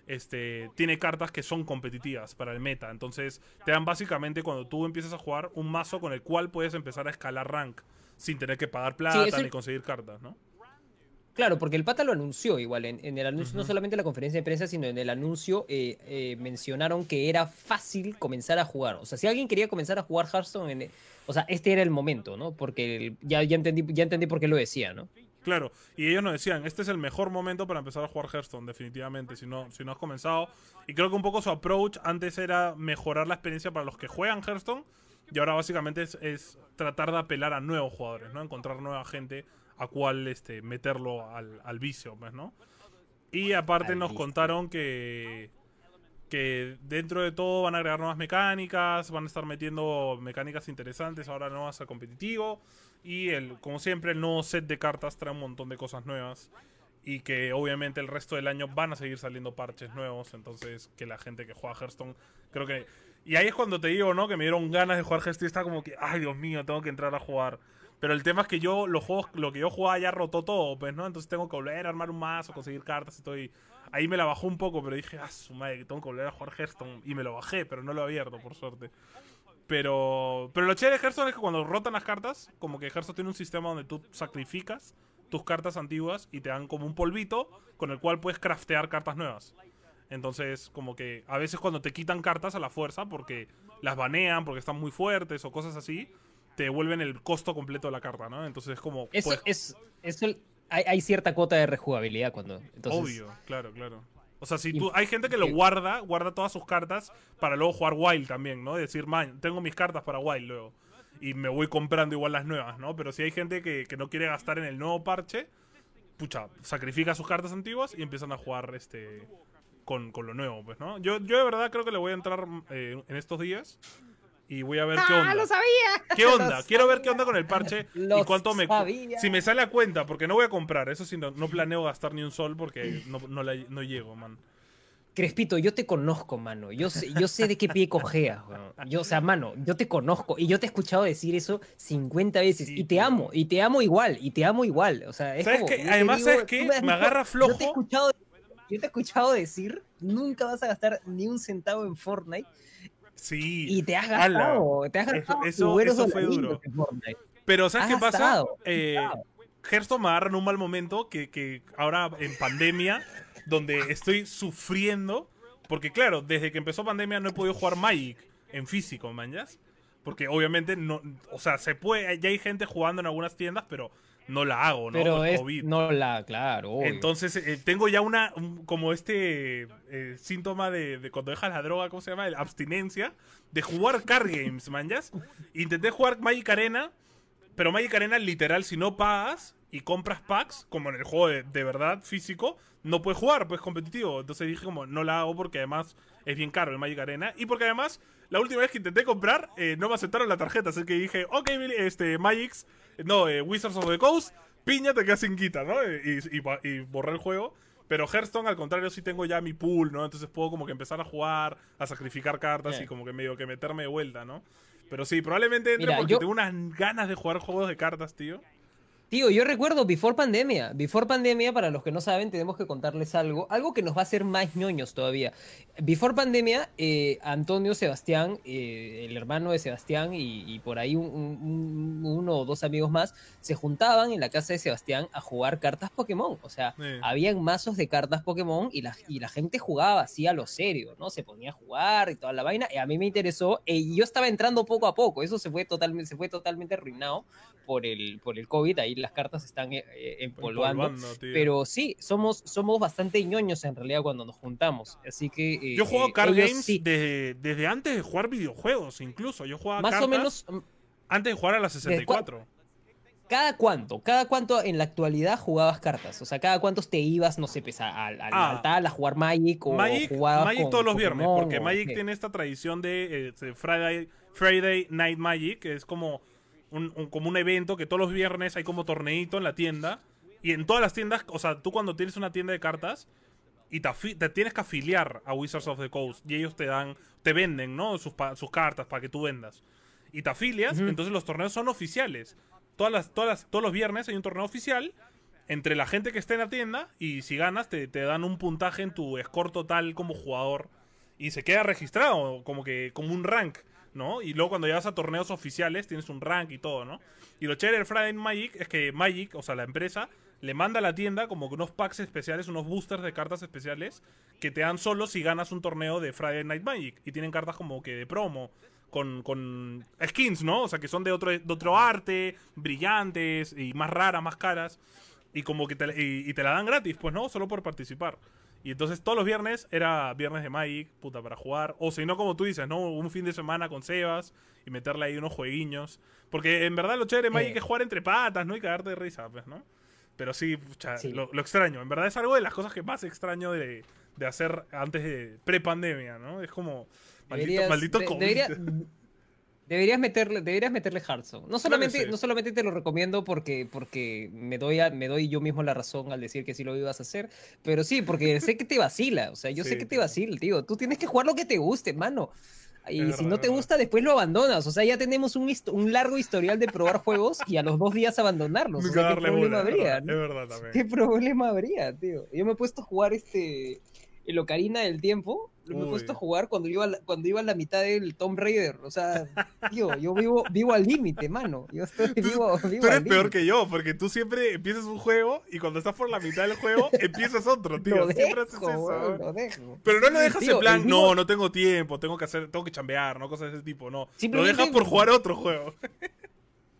Este, tiene cartas que son competitivas para el meta. Entonces, te dan básicamente cuando tú empiezas a jugar un mazo con el cual puedes empezar a escalar rank sin tener que pagar plata ni conseguir cartas, ¿no? Claro, porque el pata lo anunció igual. En, en el anuncio, no solamente en la conferencia de prensa, sino en el anuncio eh, eh, mencionaron que era fácil comenzar a jugar. O sea, si alguien quería comenzar a jugar Hearthstone, en- o sea, este era el momento, ¿no? Porque el- ya, ya, entendí, ya entendí por qué lo decía, ¿no? Claro, y ellos nos decían, este es el mejor momento para empezar a jugar Hearthstone, definitivamente, si no, si no has comenzado. Y creo que un poco su approach antes era mejorar la experiencia para los que juegan Hearthstone, y ahora básicamente es, es tratar de apelar a nuevos jugadores, ¿no? Encontrar nueva gente a cual este, meterlo al, al vicio, pues, ¿no? Y aparte Al nos vicio. contaron que que dentro de todo van a agregar nuevas mecánicas, van a estar metiendo mecánicas interesantes ahora nuevas al competitivo y el como siempre el nuevo set de cartas trae un montón de cosas nuevas y que obviamente el resto del año van a seguir saliendo parches nuevos, entonces que la gente que juega Hearthstone creo que y ahí es cuando te digo, ¿no? Que me dieron ganas de jugar Hearthstone y está como que, ay Dios mío, tengo que entrar a jugar. Pero el tema es que yo, los juegos, lo que yo jugaba ya rotó todo, pues, ¿no? Entonces tengo que volver a armar un mazo, conseguir cartas y todo. y ahí me la bajó un poco, pero dije, ah, su madre, tengo que volver a jugar Hearthstone. Y me lo bajé, pero no lo he abierto, por suerte. Pero, pero lo chévere de Hearthstone es que cuando rotan las cartas, como que Hearthstone tiene un sistema donde tú sacrificas tus cartas antiguas y te dan como un polvito con el cual puedes craftear cartas nuevas. Entonces, como que a veces cuando te quitan cartas a la fuerza porque las banean, porque están muy fuertes o cosas así, te devuelven el costo completo de la carta, ¿no? Entonces es como... Eso, puedes- es, eso hay, hay cierta cuota de rejugabilidad cuando. Entonces, Obvio, claro, claro. O sea, si tú, hay gente que lo guarda, guarda todas sus cartas para luego jugar Wild también, ¿no? Decir, man, tengo mis cartas para Wild luego. Y me voy comprando igual las nuevas, ¿no? Pero si hay gente que, que no quiere gastar en el nuevo parche, pucha, sacrifica sus cartas antiguas y empiezan a jugar este con, con lo nuevo, pues, ¿no? Yo, yo de verdad creo que le voy a entrar eh, en estos días y voy a ver qué onda. ¡Ah, lo sabía! ¿Qué onda? Lo Quiero ver qué onda con el parche y cuánto me... Si me sale a cuenta, porque no voy a comprar, eso sí, no, no planeo gastar ni un sol porque no, no, la- no llego, man. Crespito, yo te conozco, mano. Yo sé, yo sé de qué pie cojeas. Yo, o sea, mano, yo te conozco y yo te he escuchado decir eso 50 veces. Sí, y te amo, y te amo igual, y te amo igual. O sea, es ¿Sabes como, te Además, digo, ¿sabes qué? Me dicho- agarra Yo te he flojo. escuchado, yo te he escuchado decir, nunca vas a gastar ni un centavo en Fortnite. Sí. Y te has Ala. gastado, te has Eso- gastado eso- buenos eso fue duro. Pero ¿sabes Has qué pasa? Eh. Hearthstone me agarra en un mal momento que, que ahora en pandemia, donde estoy sufriendo, porque claro, desde que empezó pandemia no he podido jugar Magic en físico, manjas. Porque obviamente no, o sea, se puede, ya hay gente jugando en algunas tiendas, pero no la hago, ¿no? Pero es, COVID. no la, claro. obvio. Entonces, eh, tengo ya una, un- como este eh, síntoma de, de cuando dejas la droga, ¿cómo se llama? La abstinencia, de jugar card games, manjas. Intenté jugar Magic Arena, pero Magic Arena literal, si no pagas y compras packs, como en el juego de, de verdad físico, no puedes jugar, pues competitivo. Entonces dije como, no la hago porque además es bien caro el Magic Arena. Y porque además, la última vez que intenté comprar, eh, no me aceptaron la tarjeta. Así que dije, ok, este, Magic's, no, eh, Wizards of the Coast, piña, te quedas sin quita, ¿no? Y, y, ba- y borré el juego. Pero Hearthstone, al contrario, sí tengo ya mi pool, ¿no? Entonces puedo como que empezar a jugar, a sacrificar cartas Bien. y como que medio que meterme de vuelta, ¿no? Pero sí, probablemente entre Mira, porque yo- tengo unas ganas de jugar juegos de cartas, tío. Tío, yo recuerdo Before Pandemia. Before Pandemia, para los que no saben, tenemos que contarles algo. Algo que nos va a hacer más ñoños todavía. Before Pandemia, eh, Antonio, Sebastián, eh, el hermano de Sebastián y, y por ahí un- un- un- uno o dos amigos más, se juntaban en la casa de Sebastián a jugar cartas Pokémon. O sea, Sí. habían mazos de cartas Pokémon y la, y la gente jugaba así a lo serio, ¿no? Se ponía a jugar y toda la vaina. Y a mí me interesó. eh, Y yo estaba entrando poco a poco. Eso se fue totalmente, se fue totalmente arruinado por el, por el COVID. Ahí las cartas están eh, eh, empolvando. Pero sí, somos, somos bastante ñoños en realidad cuando nos juntamos. Así que. eh, Yo juego eh, card ellos games sí, desde, desde antes de jugar videojuegos, incluso. Yo jugaba Más cartas o menos. mm, antes de jugar a la 64. ¿Cada cuánto? ¿Cada cuánto en la actualidad jugabas cartas? O sea, ¿cada cuántos te ibas, no sé, pues, a- al, al Ah. A jugar Magic o Magic, jugabas Magic con todos los viernes, porque Magic tiene esta tradición de, eh, de Friday, Friday Night Magic, que es como un, un- como un evento que todos los viernes hay como torneito en la tienda. Y en todas las tiendas, o sea, tú cuando tienes una tienda de cartas y te, tienes que afiliar a Wizards of the Coast y ellos te dan, te venden, ¿no? Sus, pa- sus cartas para que tú vendas. Y te afilias, entonces los torneos son oficiales. Todas las, todas las- todos los viernes hay un torneo oficial entre la gente que está en la tienda y si ganas te, te dan un puntaje en tu score total como jugador y se queda registrado como que como un rank, ¿no? Y luego cuando llegas a torneos oficiales tienes un rank y todo, ¿no? Y lo chévere del Friday Magic es que Magic, o sea, la empresa, le manda a la tienda como unos packs especiales, unos boosters de cartas especiales que te dan solo si ganas un torneo de Friday Night Magic. Y tienen cartas como que de promo, con, con skins, ¿no? O sea, que son de otro, de otro arte, brillantes y más raras, más caras. Y como que te, y, y te la dan gratis, pues, ¿no? Solo por participar. Y entonces todos los viernes era viernes de Magic, puta, para jugar. O si no, como tú dices, ¿no? Un fin de semana con Sebas y meterle ahí unos jueguiños. Porque en verdad lo chévere de Magic Eh. es jugar entre patas, ¿no? Y cagarte de risa, pues, ¿no? Pero sí, pucha, Sí. Lo, lo extraño. En verdad es algo de las cosas que más extraño de, de hacer antes de pre-pandemia, ¿no? Es como. Maldito, Deberías- maldito de- COVID. debería- deberías meterle, deberías meterle Hearthstone. No solamente, sí. no solamente te lo recomiendo porque, porque me, doy a- me doy yo mismo la razón al decir que sí lo ibas a hacer, pero sí, porque sé que te vacila. O sea, yo sé Sí, que te vacila, tío. Tú tienes que jugar lo que te guste, mano. Y Es si verdad, no te gusta, después lo abandonas. O sea, ya tenemos un, un largo historial de probar juegos y a los dos días abandonarlos. O sea, ¿qué problema bola, es habría? verdad, no? es verdad también. ¿Qué problema habría, tío? Yo me he puesto a jugar este. El Ocarina del Tiempo. Me he Uy. puesto a jugar cuando iba, a la- cuando iba a la mitad del Tomb Raider. O sea, tío, yo vivo, vivo al límite, mano. Yo estoy vivo, vivo Tú eres al peor que yo, porque tú siempre empiezas un juego y cuando estás por la mitad del juego empiezas otro, tío. Lo siempre haces dejo, eso. lo dejo. Pero no lo dejas Tío, en plan, mismo- no, no tengo tiempo, tengo que hacer, tengo que chambear, no cosas de ese tipo, no. Lo dejas por jugar otro juego.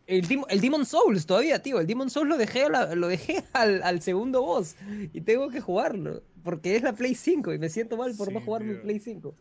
El, Dim- el Demon Souls todavía, tío. El Demon Souls lo dejé, lo dejé al, al segundo boss. Y tengo que jugarlo. Porque es la Play 5 y me siento mal por no jugar mi. Play 5.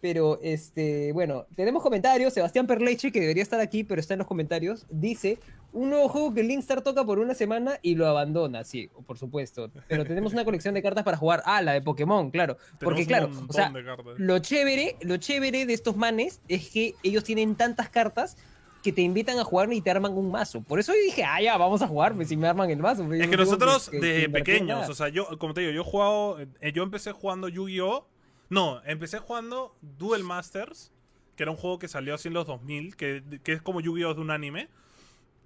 Pero, este, bueno, tenemos comentarios. Sebastián Perleche, que debería estar aquí, pero está en los comentarios, dice: Un nuevo juego que Linkstar toca por una semana y lo abandona. Sí, por supuesto. Pero tenemos una colección de cartas para jugar. Ah, la de Pokémon, claro. Porque, claro, o sea, lo chévere, lo chévere de estos manes es que ellos tienen tantas cartas que te invitan a jugar y te arman un mazo. Por eso yo dije, ah, ya, vamos a jugar, pues si me arman el mazo. pues, Es que nosotros que- desde pequeños, o sea, yo, como te digo, yo he jugado, eh, yo empecé jugando Yu-Gi-Oh! No, empecé jugando Duel Masters, que era un juego que salió así en los 2000, que, que es como Yu-Gi-Oh! de un anime.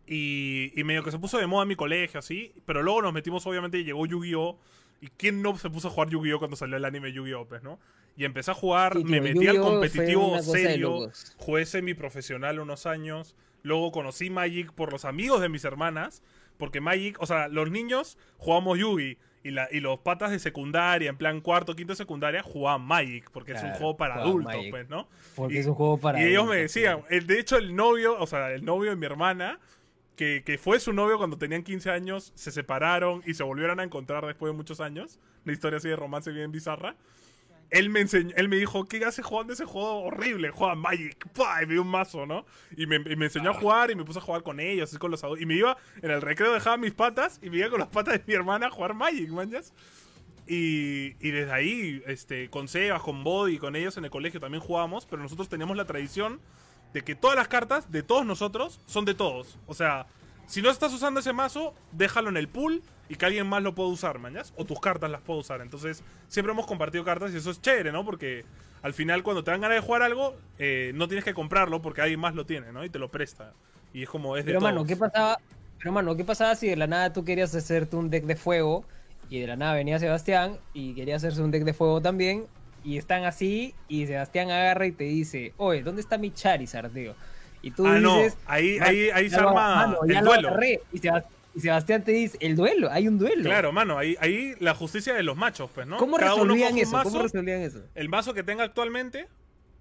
Y, y medio que se puso de moda en mi colegio, así. Pero luego nos metimos, obviamente, y llegó Yu-Gi-Oh! ¿Y quién no se puso a jugar Yu-Gi-Oh! cuando salió el anime Yu-Gi-Oh! Pues, ¿no? Y empecé a jugar, Sí, me metí al competitivo serio, jugué semiprofesional unos años. Luego conocí Magic por los amigos de mis hermanas. Porque Magic, o sea, los niños jugamos Yugi. Y, la, y los patas de secundaria, en plan cuarto, quinto de secundaria, jugaban Magic. Porque es un juego para adultos, Magic. pues, ¿no? Porque y- es un juego para. y ellos me decían, el, de hecho, el novio, o sea, el novio de mi hermana, que, que fue su novio cuando tenían 15 años, se separaron y se volvieron a encontrar después de muchos años. Una historia así de romance bien bizarra. Él me enseñó, él me dijo, ¿qué hace jugando ese juego horrible? Juega Magic, ¡Pah! y me dio un mazo, ¿no? Y me, y me enseñó a jugar y me puse a jugar con ellos, así con los adultos. Y me iba, en el recreo dejaba mis patas y me iba con las patas de mi hermana a jugar Magic, manjas. Y, y desde ahí, este, con Sebas, con Body, con ellos en el colegio también jugábamos, pero nosotros teníamos la tradición de que todas las cartas de todos nosotros son de todos. O sea, si no estás usando ese mazo, déjalo en el pool y que alguien más lo pueda usar, mañas. O tus cartas las puedo usar. Entonces, siempre hemos compartido cartas y eso es chévere, ¿no? Porque al final, cuando te dan ganas de jugar algo, eh, no tienes que comprarlo porque alguien más lo tiene, ¿no? Y te lo presta. Y es como es de Pero, mano, todos. ¿qué pasaba? Pero, mano, ¿qué pasaba si de la nada tú querías hacerte un deck de fuego y de la nada venía Sebastián y quería hacerse un deck de fuego también y están así y Sebastián agarra y te dice, oye, ¿dónde está mi Charizard, tío? Y tú Ah, no, dices, ahí, "Man, ahí, ahí ya se arma mano, ya el lo duelo. agarré". Y, Sebas- y Sebastián te dice, el duelo, hay un duelo. Claro, mano, ahí, ahí la justicia de los machos, pues, ¿no? ¿Cómo Cada resolvían eso? ¿Cómo mazo, resolvían eso? el mazo que tenga actualmente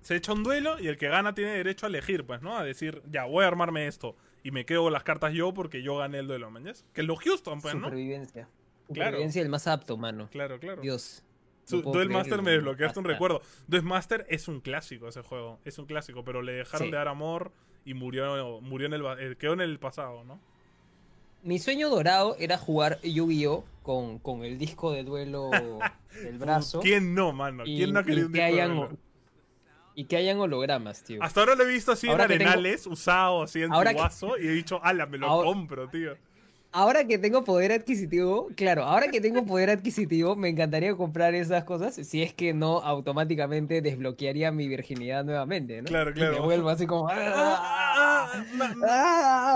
se echa un duelo y el que gana tiene derecho a elegir, pues, ¿no? A decir, ya, voy a armarme esto y me quedo con las cartas yo porque yo gané el duelo, ¿mañas? Que es lo Houston, pues, ¿no? Supervivencia. Claro. Supervivencia el más apto, mano. Claro, claro. Dios. No Duel Master me desbloqueaste un recuerdo. Duel Master es un clásico ese juego, es un clásico, pero le dejaron Sí. de dar amor y murió, murió en el, eh, quedó en el pasado, ¿no? Mi sueño dorado era jugar Yu-Gi-Oh! Con, con el disco de duelo del brazo. ¿Quién no, mano? y, ¿Quién no ha querido un disco de hayan, duelo? y que hayan hologramas, tío. Hasta ahora lo he visto así Ahora en que tengo- arenales, usado así en que- antiguazo, y he dicho, ala, me lo Ahora- compro, tío. Ahora que tengo poder adquisitivo, claro, ahora que tengo poder adquisitivo, me encantaría comprar esas cosas, si es que no automáticamente desbloquearía mi virginidad nuevamente, ¿no? Claro, Y claro. me vuelvo así como... Ah.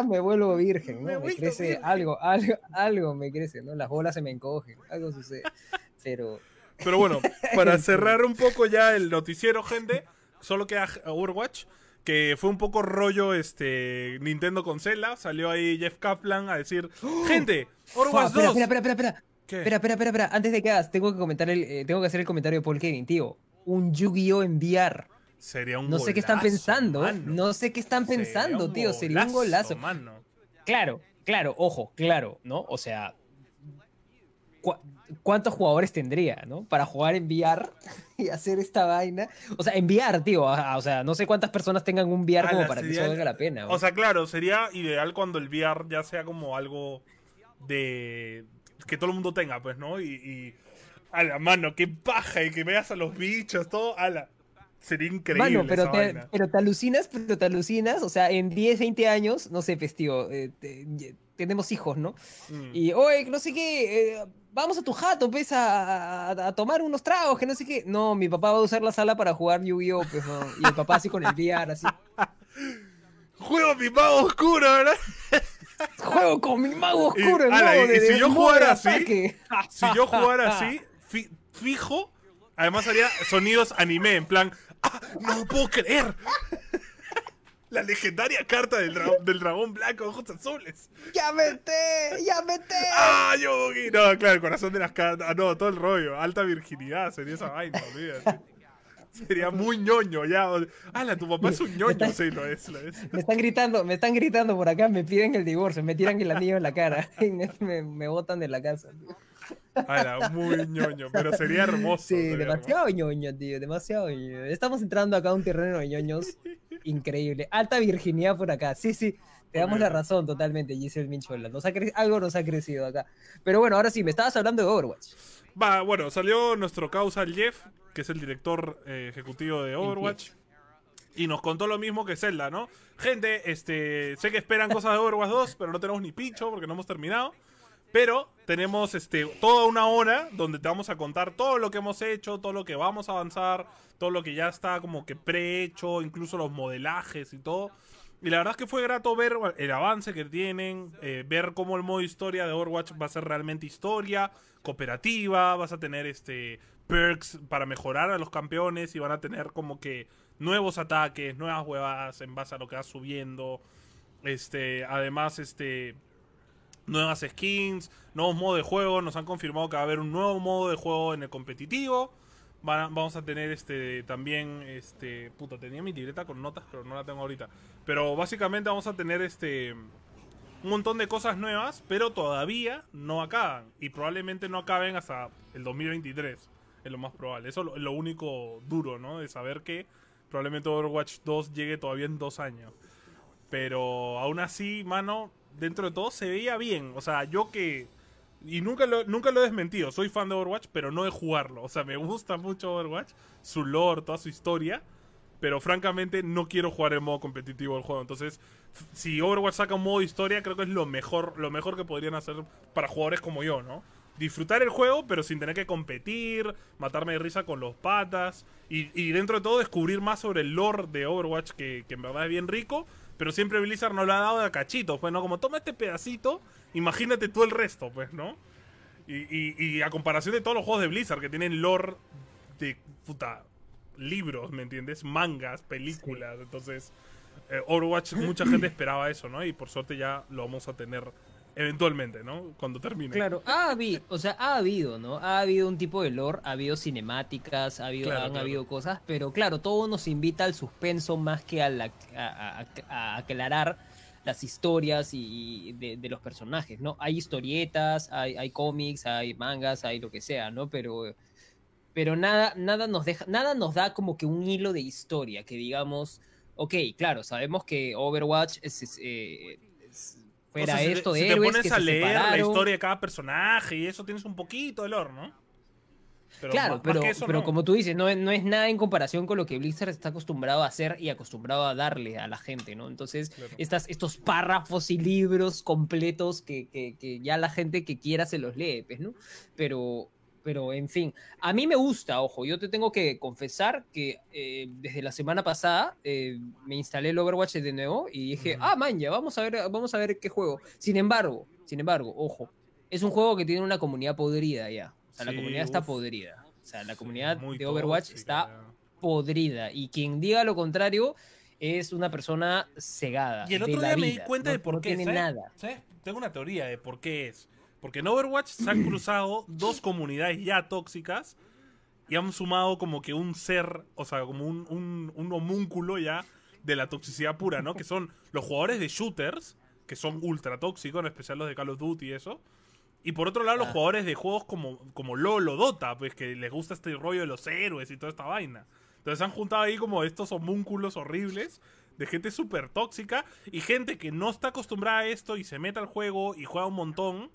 Me vuelvo virgen, ¿no? Me crece virgen. algo, algo, algo me crece, ¿no? Las bolas se me encogen, algo sucede. Pero Pero bueno, para cerrar un poco ya el noticiero, gente, solo queda Overwatch, que fue un poco rollo este Nintendo con Zelda. Salió ahí Jeff Kaplan a decir, gente, Overwatch Fua, 2. espera, espera, espera, espera, ¿Qué? espera, espera, espera, espera, antes de que hagas, tengo que comentar el, eh, tengo que hacer el comentario de Paul Kevin, tío. Un Yu-Gi-Oh en VR. Sería un No sé qué están pensando, mano. no sé qué están pensando, tío. Sería un golazo. mano. Claro, claro, ojo, claro, ¿no? O sea, ¿cu- ¿cuántos jugadores tendría, no? Para jugar en VR y hacer esta vaina. O sea, en VR, tío. ajá, O sea, no sé cuántas personas tengan un VR como Ala, para que sería- eso valga la pena. O sea, claro, sería ideal cuando el VR ya sea como algo de que todo el mundo tenga, pues, ¿no? Y, y a la mano, qué paja y que veas a los bichos, todo, ala. Sería increíble. Mano, pero esa te, vaina. pero te alucinas, pero te alucinas. O sea, en 10, 20 años, no sé, pues, tío, eh, te- tenemos hijos, ¿no? Mm. Y, oye, no sé qué, eh, vamos a tu jato, pues, a, a- a tomar unos tragos, que no sé qué. No, mi papá va a usar la sala para jugar Yu-Gi-Oh! Pues, ¿no? Y el papá así con el VR, así. Juego mi mago oscuro, ¿verdad? Juego con mi mago Y, oscuro, ala, y- de- y si yo jugara así. Si yo jugara así, fi- fijo, además haría sonidos anime, en plan, ¡ah! ¡No puedo creer! La legendaria carta del, dra- del dragón blanco, ojos azules. ¡Ya vete! ¡Ya vete! ¡Ah, Yogi! No, claro, el corazón de las cartas. Ah, no, todo el rollo. Alta virginidad sería esa vaina, olvídate. Sería muy ñoño ya. ¡Hala, tu papá es un ñoño! Sí, lo es, lo es. Me están gritando, me están gritando por acá, me piden el divorcio, me tiran el anillo en la cara y me, me, me botan de la casa. tío. ¡Hala, muy ñoño! Pero sería hermoso. Sí, sería demasiado ñoño, tío, demasiado ñoño. Estamos entrando acá a un terreno de ñoños increíble. Alta virginidad por acá, sí, sí. Te damos la razón totalmente, Giselle Minchola. Nos ha Algo nos ha crecido acá. Pero bueno, ahora sí, me estabas hablando de Overwatch. Va, bueno, salió nuestro causa Jeff, que es el director eh, ejecutivo de Overwatch. Y nos contó lo mismo que Zelda, ¿no? Gente, este, sé que esperan cosas de Overwatch 2, pero no tenemos ni pincho porque no hemos terminado. Pero tenemos este, toda una hora donde te vamos a contar todo lo que hemos hecho, todo lo que vamos a avanzar, todo lo que ya está como que prehecho, incluso los modelajes y todo. Y la verdad es que fue grato ver el avance que tienen, eh, ver cómo el modo historia de Overwatch va a ser realmente historia, cooperativa, vas a tener este perks para mejorar a los campeones y van a tener como que nuevos ataques, nuevas huevadas en base a lo que vas subiendo. Este, además, este nuevas skins, nuevos modos de juego, nos han confirmado que va a haber un nuevo modo de juego en el competitivo. Van a- vamos a tener este también este puta, tenía mi libreta con notas, pero no la tengo ahorita. Pero básicamente vamos a tener este un montón de cosas nuevas, pero todavía no acaban. Y probablemente no acaben hasta el 2023, es lo más probable. Eso es lo, único duro, ¿no? De saber que probablemente Overwatch 2 llegue todavía en dos años. Pero aún así, mano, dentro de todo se veía bien. O sea, yo que... Y nunca lo, nunca lo he desmentido. Soy fan de Overwatch, pero no de jugarlo. O sea, me gusta mucho Overwatch, su lore, toda su historia pero francamente no quiero jugar en modo competitivo el juego. Entonces, si Overwatch saca un modo historia, creo que es lo mejor, lo mejor que podrían hacer para jugadores como yo, ¿no? Disfrutar el juego, pero sin tener que competir, matarme de risa con los patas, y, dentro de todo descubrir más sobre el lore de Overwatch, que, en verdad es bien rico, pero siempre Blizzard no lo ha dado de cachitos, pues, ¿no? Como toma este pedacito, imagínate tú el resto, pues, ¿no? Y, y a comparación de todos los juegos de Blizzard que tienen lore de puta libros, ¿me entiendes? Mangas, películas. Entonces, eh, Overwatch, mucha gente esperaba eso, ¿no? Y por suerte ya lo vamos a tener eventualmente, ¿no? Cuando termine. Claro, ha habido, o sea, ha habido, ¿no? Ha habido un tipo de lore, ha habido cinemáticas, ha habido, han habido cosas, pero claro, todo nos invita al suspenso más que a, la, a, aclarar las historias y, de, los personajes, ¿no? Hay historietas, hay, hay cómics, hay mangas, hay lo que sea, ¿no? Pero pero nada, nada nos deja, nada nos da como que un hilo de historia, que digamos, ok, claro, sabemos que Overwatch es, eh, fuera esto de si te pones a leer la historia de cada personaje y eso tienes un poquito de lore, ¿no? claro, pero, pero como tú dices, no, no, es nada en comparación con lo que Blizzard está acostumbrado a hacer y acostumbrado a darle a la gente, ¿no? Entonces, estas, estos párrafos y libros completos que, que, que, ya la gente que quiera se los lee, pues, ¿no? Pero pero en fin, a mí me gusta, ojo, yo te tengo que confesar que eh, desde la semana pasada eh, me instalé el Overwatch de nuevo y dije, ah, man, ya, vamos a, ver, vamos a ver qué juego. Sin embargo, sin embargo, ojo, es un juego que tiene una comunidad podrida ya. O sea, la comunidad está podrida. O sea, la comunidad de Overwatch está podrida. Y quien diga lo contrario es una persona cegada. Y el otro día me di cuenta de por qué. Tiene nada. Tengo una teoría de por qué es. Porque en Overwatch se han cruzado dos comunidades ya tóxicas y han sumado como que un ser, o sea, como un, un, homúnculo ya de la toxicidad pura, ¿no? Que son los jugadores de shooters, que son ultra tóxicos, en especial los de Call of Duty y eso. Y por otro lado, los ah. jugadores de juegos como, como LOL o Dota, pues que les gusta este rollo de los héroes y toda esta vaina. Entonces han juntado ahí como estos homúnculos horribles de gente súper tóxica y gente que no está acostumbrada a esto y se mete al juego y juega un montón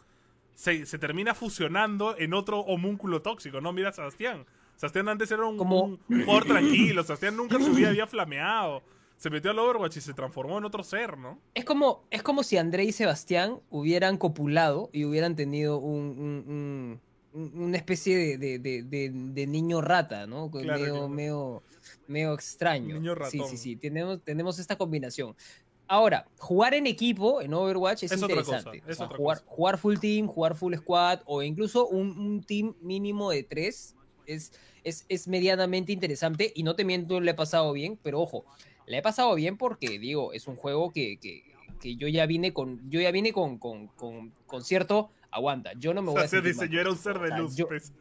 se, termina fusionando en otro homúnculo tóxico, ¿no? Mira a Sebastián. Sebastián antes era un, jugador tranquilo, Sebastián nunca en su vida había flameado. Se metió al Overwatch y se transformó en otro ser, ¿no? Es como, es como si André y Sebastián hubieran copulado y hubieran tenido un, una especie de, niño rata, ¿no? medio, medio, medio, extraño. Niño ratón. Sí, sí, sí. Tenemos, tenemos esta combinación. Ahora, jugar en equipo en Overwatch es, interesante. jugar, full team, jugar full squad o incluso un, team mínimo de tres es, es, medianamente interesante. Y no te miento, le he pasado bien, pero ojo, le he pasado bien porque, digo, es un juego que, yo ya vine con, yo ya vine con, con, cierto, aguanta, yo no me voy a sentir dice, yo era un ser de luz, yo, pues.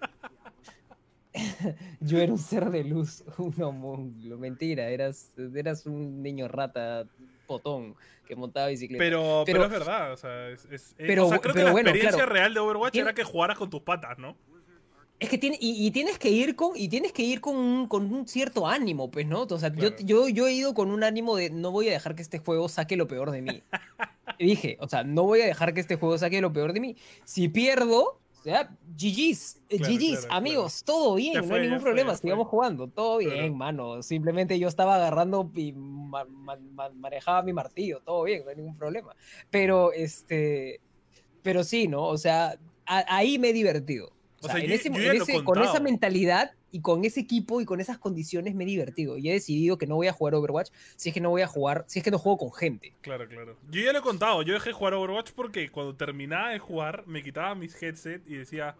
yo era un ser de luz, no, mentira, eras, eras un niño rata potón que montaba bicicleta. Pero, pero, es verdad, o sea, es, pero, creo que la experiencia real de Overwatch era que jugaras con tus patas, ¿no? Es que tiene, y, tienes que ir con, y tienes que ir con un, con un cierto ánimo, pues, ¿no? O sea, yo, yo, yo he ido con un ánimo de no voy a dejar que este juego saque lo peor de mí. dije, o sea, no voy a dejar que este juego saque lo peor de mí. Si pierdo, o sea, GG's, GG's, amigos, todo bien, no hay ningún problema, sigamos jugando, todo bien, mano. Simplemente yo estaba agarrando y manejaba mi martillo, todo bien, no hay ningún problema. Pero, este, pero sí, ¿no? O sea, ahí me he divertido. O, sea, con esa mentalidad y con ese equipo y con esas condiciones me he divertido. Y he decidido que no voy a jugar Overwatch si es que no voy a jugar, si es que no juego con gente. Claro, claro. Yo ya lo he contado, yo dejé jugar Overwatch porque cuando terminaba de jugar me quitaba mis headset y decía...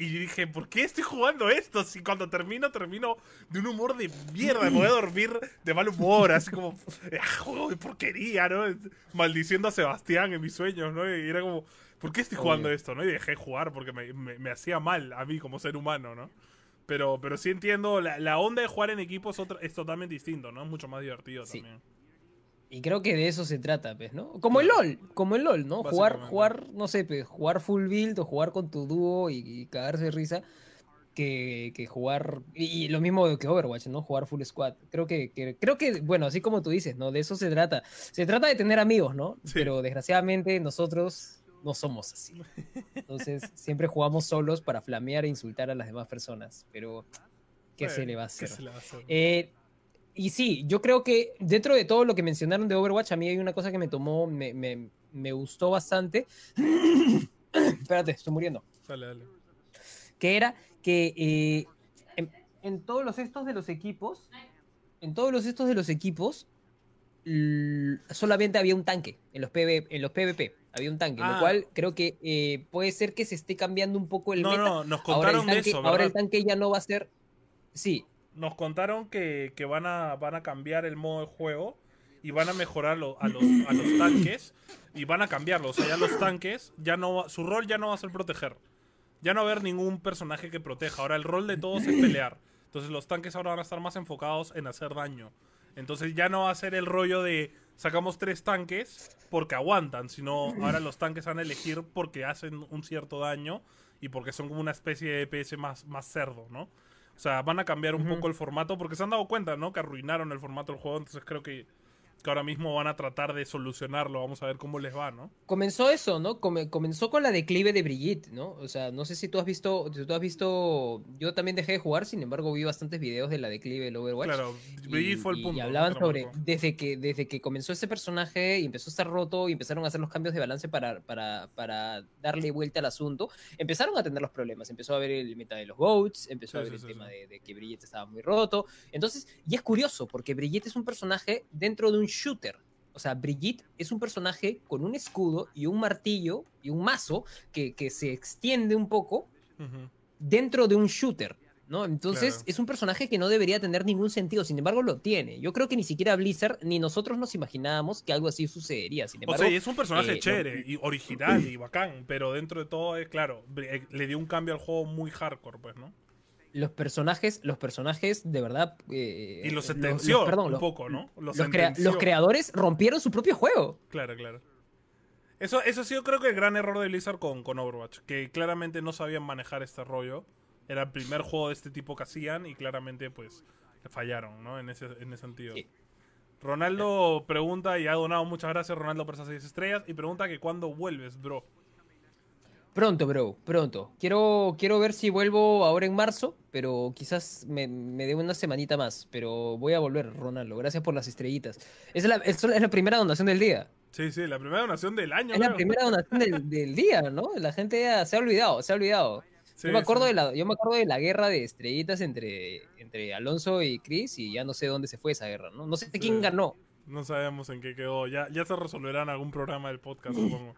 Y dije, ¿por qué estoy jugando esto? Si cuando termino, termino de un humor de mierda. Me voy a dormir de mal humor, así como, ah, juego de porquería, ¿no? Maldiciendo a Sebastián en mis sueños, ¿no? Y era como, ¿por qué estoy jugando esto? ¿no? Y dejé jugar porque me, hacía mal a mí como ser humano, ¿no? Pero, pero sí entiendo, la, onda de jugar en equipo es, es totalmente distinto, ¿no? Es mucho más divertido también. Y creo que de eso se trata, pues, ¿no? Como el LOL, como el LOL, ¿no? Jugar, jugar, no sé, pues, jugar full build o jugar con tu dúo y, cagarse de risa que, que jugar. Y, lo mismo que Overwatch, ¿no? Jugar full squad. Creo que, creo que, bueno, así como tú dices, ¿no? De eso se trata. Se trata de tener amigos, ¿no? Pero desgraciadamente nosotros no somos así. Entonces, siempre jugamos solos para flamear e insultar a las demás personas. Pero, ¿qué se le va a hacer? ¿qué se le va a hacer? Eh, y sí, yo creo que dentro de todo lo que mencionaron de Overwatch, a mí hay una cosa que me tomó, me, me, me gustó bastante. Espérate, estoy muriendo. Dale, dale. Que era que eh, en, todos los estos de los equipos, en todos los estos de los equipos, solamente había un tanque en los, PV, en los PvP. Había un tanque, lo ah. cual creo que eh, puede ser que se esté cambiando un poco el no, No, nos contaron ahora eso, ¿verdad? Ahora el tanque ya no va a ser... Sí, nos contaron que, van, a, van a cambiar el modo de juego y van a mejorar a, los, a los tanques y van a cambiarlo. O sea, ya los tanques, ya no su rol ya no va a ser proteger. Ya no va a haber ningún personaje que proteja. Ahora el rol de todos es pelear. Entonces los tanques ahora van a estar más enfocados en hacer daño. Entonces ya no va a ser el rollo de sacamos tres tanques porque aguantan, sino ahora los tanques van a elegir porque hacen un cierto daño y porque son como una especie de DPS más, más cerdo, ¿no? O sea, van a cambiar un poco el formato porque se han dado cuenta, ¿no? Que arruinaron el formato del juego. Entonces creo que que ahora mismo van a tratar de solucionarlo. Vamos a ver cómo les va, ¿no? Comenzó eso, ¿no? comenzó con la declive de Brigitte, ¿no? O sea, no sé si tú has visto, si tú has visto, yo también dejé de jugar, sin embargo vi bastantes videos de la declive del Overwatch. Claro, Brigitte fue el punto. Y hablaban sobre, desde que, desde que comenzó ese personaje y empezó a estar roto y empezaron a hacer los cambios de balance para, para, para darle vuelta al asunto, empezaron a tener los problemas. Empezó a ver el meta de los boats, empezó a ver el tema de, de que Brigitte estaba muy roto. Entonces, y es curioso, porque Brigitte es un personaje dentro de un shooter. O sea, Brigitte es un personaje con un escudo y un martillo y un mazo que, se extiende un poco dentro de un shooter. ¿no? Entonces es un personaje que no debería tener ningún sentido, sin embargo lo tiene. Yo creo que ni siquiera Blizzard ni nosotros nos imaginábamos que algo así sucedería. Sin embargo, o sea, es un personaje eh, chévere y original y bacán, pero dentro de todo, es claro, eh, le dio un cambio al juego muy hardcore, pues, ¿no? Los personajes, los personajes de verdad. Eh, y los sentenció un poco, ¿no? Los, creadores rompieron su propio juego. Claro, claro. Eso, eso ha sido creo que el gran error de Blizzard con, con Overwatch, que claramente no sabían manejar este rollo. Era el primer juego de este tipo que hacían y claramente pues fallaron, ¿no? En ese, en ese sentido. Ronaldo pregunta, y ha donado muchas gracias Ronaldo por esas seis estrellas, y pregunta que cuándo vuelves, bro. Pronto, bro, pronto. Quiero, quiero ver si vuelvo ahora en marzo, pero quizás me, me dé una semanita más. Pero voy a volver, Ronaldo. Gracias por las estrellitas. Es la, es, la primera donación del día. Sí, sí, la primera donación del año. Es la primera donación del, día, ¿no? La gente ya se ha olvidado, se ha olvidado. yo, me acuerdo de la, yo me acuerdo de la guerra de estrellitas entre, entre Alonso y Chris y ya no sé dónde se fue esa guerra, ¿no? No sé quién ganó. No sabemos en qué quedó. Ya, ya se resolverá en algún programa del podcast, supongo.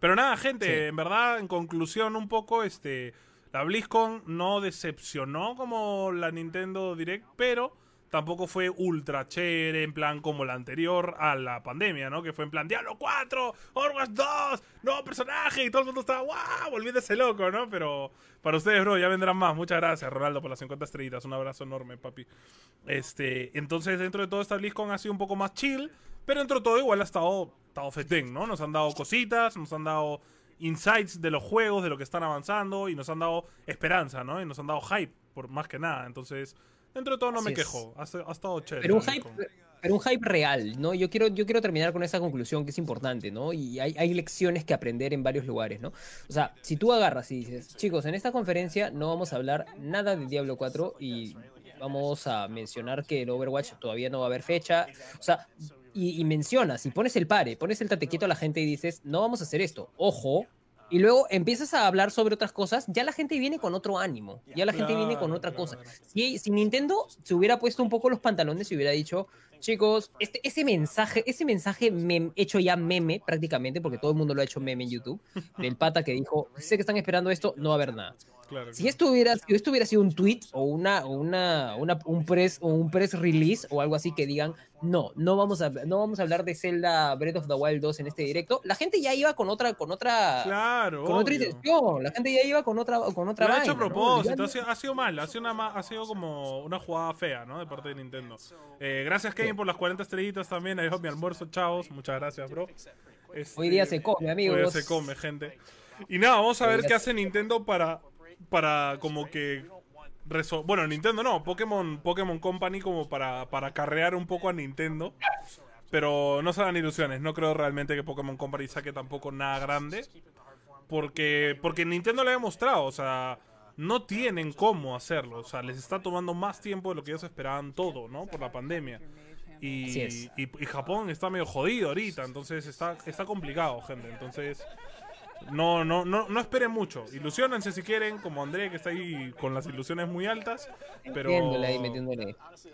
Pero nada, gente, en verdad, en conclusión un poco, este, la BlizzCon no decepcionó como la Nintendo Direct, pero tampoco fue ultra chévere, en plan como la anterior a la pandemia, ¿no? Que fue en plan Diablo 4, Overwatch 2, nuevo personaje y todo el mundo estaba, ¡wow! Volviéndose loco, ¿no? Pero para ustedes, bro, ya vendrán más. Muchas gracias, Ronaldo, por las 50 estrellitas. Un abrazo enorme, papi. Este, entonces, dentro de todo esta BlizzCon ha sido un poco más chill, pero dentro de todo igual ha estado estado fetén, ¿no? Nos han dado cositas, nos han dado insights de los juegos, de lo que están avanzando y nos han dado esperanza, ¿no? Y nos han dado hype, por más que nada. Entonces, dentro de todo no me quejo, ha, estado chévere. Pero un hype, pero un hype real, ¿no? Yo quiero, yo quiero terminar con esa conclusión que es importante, ¿no? Y hay, hay lecciones que aprender en varios lugares, ¿no? O sea, si tú agarras y dices, chicos, en esta conferencia no vamos a hablar nada de Diablo 4 y vamos a mencionar que el Overwatch todavía no va a haber fecha. O sea, y, mencionas y pones el pare, pones el tatequito a la gente y dices, no vamos a hacer esto, ojo. Y luego empiezas a hablar sobre otras cosas, ya la gente viene con otro ánimo, ya la gente viene con otra cosa. Si, si Nintendo se hubiera puesto un poco los pantalones y hubiera dicho, chicos, este, ese mensaje, ese mensaje me hecho ya meme prácticamente, porque todo el mundo lo ha hecho meme en YouTube, del pata que dijo, sé que están esperando esto, no va a haber nada. si, esto hubiera, si esto hubiera sido un tweet o una, una, una, un press o un press release o algo así que digan no, no vamos a, no vamos a hablar de Zelda Breath of the Wild 2 en este directo. La gente ya iba con otra, con otra, claro, con otra intención. La gente ya iba con otra, con otra. Lo ha hecho a propósito, ha, sido, mal, ha sido, una, ha sido como una jugada fea, ¿no? De parte de Nintendo. Eh, gracias Kevin por las 40 estrellitas también. Ahí mi almuerzo, chavos. Muchas gracias, bro. hoy día se come, amigos. Hoy día se come, gente. Y nada, vamos a ver qué hace Nintendo para, para como que bueno, Nintendo no, Pokémon, Pokémon Company como para, para carrear un poco a Nintendo. Pero no se dan ilusiones, no creo realmente que Pokémon Company saque tampoco nada grande. Porque, porque Nintendo le ha demostrado, o sea, no tienen cómo hacerlo. O sea, les está tomando más tiempo de lo que ellos esperaban todo, ¿no? Por la pandemia. Y, y, y, Japón está medio jodido ahorita, entonces está, está complicado, gente. Entonces, no, no, no, no esperen mucho. Ilusionense si quieren, como André que está ahí con las ilusiones muy altas. Pero,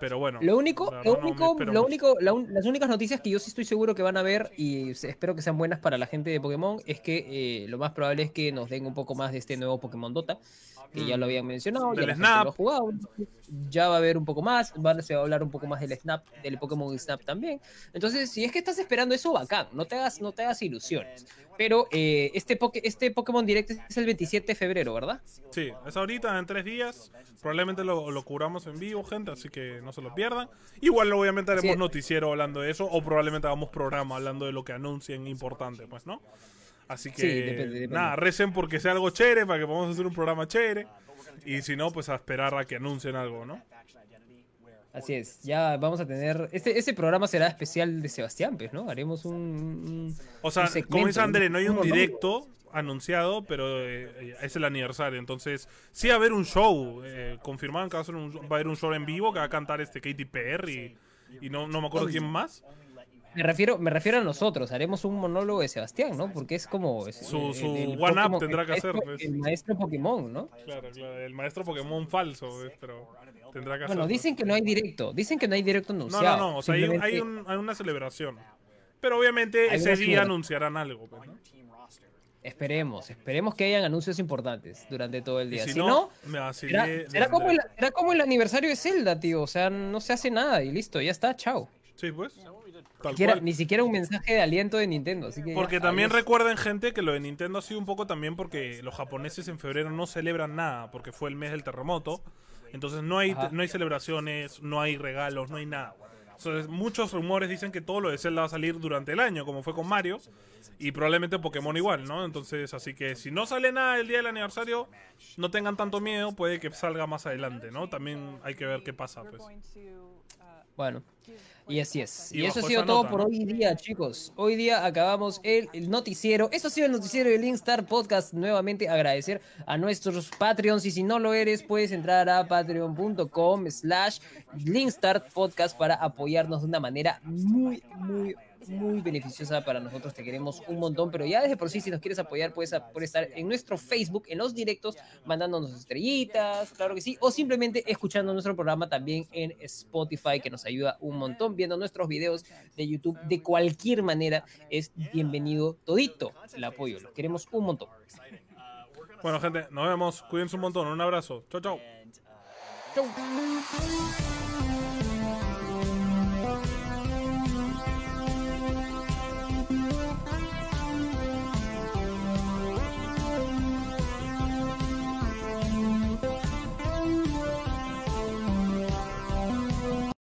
pero bueno. Lo único, lo único, lo único, las únicas noticias que yo sí estoy seguro que van a ver y espero que sean buenas para la gente de Pokémon es que eh, lo más probable es que nos den un poco más de este nuevo Pokémon Dota que ya lo mm. habían mencionado, ya Snap. jugado, ya va a haber un poco más, se va a hablar un poco más del Snap, del Pokémon Snap también. Entonces, si es que estás esperando eso, bacán, no te hagas, no te hagas ilusiones. Pero eh, este, este Pokémon Direct es el 27 de febrero, ¿verdad? Sí, es ahorita, en tres días. Probablemente lo, lo curamos en vivo, gente, así que no se lo pierdan. Igual, obviamente, haremos noticiero hablando de eso, o probablemente hagamos programa hablando de lo que anuncien importante, pues, ¿no? Así que, nada, recen porque sea algo chévere, para que podamos hacer un programa chévere. Y si no, pues a esperar a que anuncien algo, ¿no? Así es, ya vamos a tener. Este, ese programa será especial de Sebastián, pues, ¿no? Haremos un. o sea, como dice André, no hay un directo anunciado, pero eh, es el aniversario. Entonces, sí va a haber un show. Eh, confirmaron que va a, va a haber un show en vivo que va a cantar este Katy Perry y, no, no me acuerdo quién más. Me refiero, me refiero a nosotros, haremos un monólogo de Sebastián, ¿no? Porque es como... su, su one-up tendrá que hacer. Pues. El maestro Pokémon, ¿no? Claro, claro, el maestro Pokémon falso, pero tendrá que hacer. Bueno, dicen que no hay directo, dicen que no hay directo anunciado. No, no, no, o sea, hay, hay, un, hay, una celebración. Pero obviamente ese día anunciarán algo, pues, ¿no? Esperemos, esperemos que hayan anuncios importantes durante todo el día. Si, no, será, como el, será, como el, aniversario de Zelda, tío. O sea, no se hace nada y listo, ya está, chao. Sí, pues. Ni siquiera un mensaje de aliento de Nintendo. porque también recuerden, gente, que lo de Nintendo ha sido un poco también porque los japoneses en febrero no celebran nada, porque fue el mes del terremoto. Entonces no hay, no hay celebraciones, no hay regalos, no hay nada. Entonces, muchos rumores dicen que todo lo de Zelda va a salir durante el año, como fue con Mario, y probablemente Pokémon igual, ¿no? Entonces, así que si no sale nada el día del aniversario, no tengan tanto miedo, puede que salga más adelante, ¿no? También hay que ver qué pasa, pues. Bueno, y así es. Y, eso ha sido todo por hoy día, chicos. Hoy día acabamos el, noticiero. Eso ha sido el noticiero del Linkstar Podcast. Nuevamente agradecer a nuestros Patreons. Y si no lo eres, puedes entrar a patreon.com slash Linkstar Podcast para apoyarnos de una manera muy, muy, muy beneficiosa para nosotros, te queremos un montón, pero ya desde por sí, si nos quieres apoyar, puedes, estar en nuestro Facebook, en los directos, mandándonos estrellitas, claro que sí, o simplemente escuchando nuestro programa también en Spotify, que nos ayuda un montón, viendo nuestros videos de YouTube, de cualquier manera, es bienvenido todito el apoyo, los queremos un montón. Bueno, gente, nos vemos, cuídense un montón, un abrazo, chau, chau. Chau.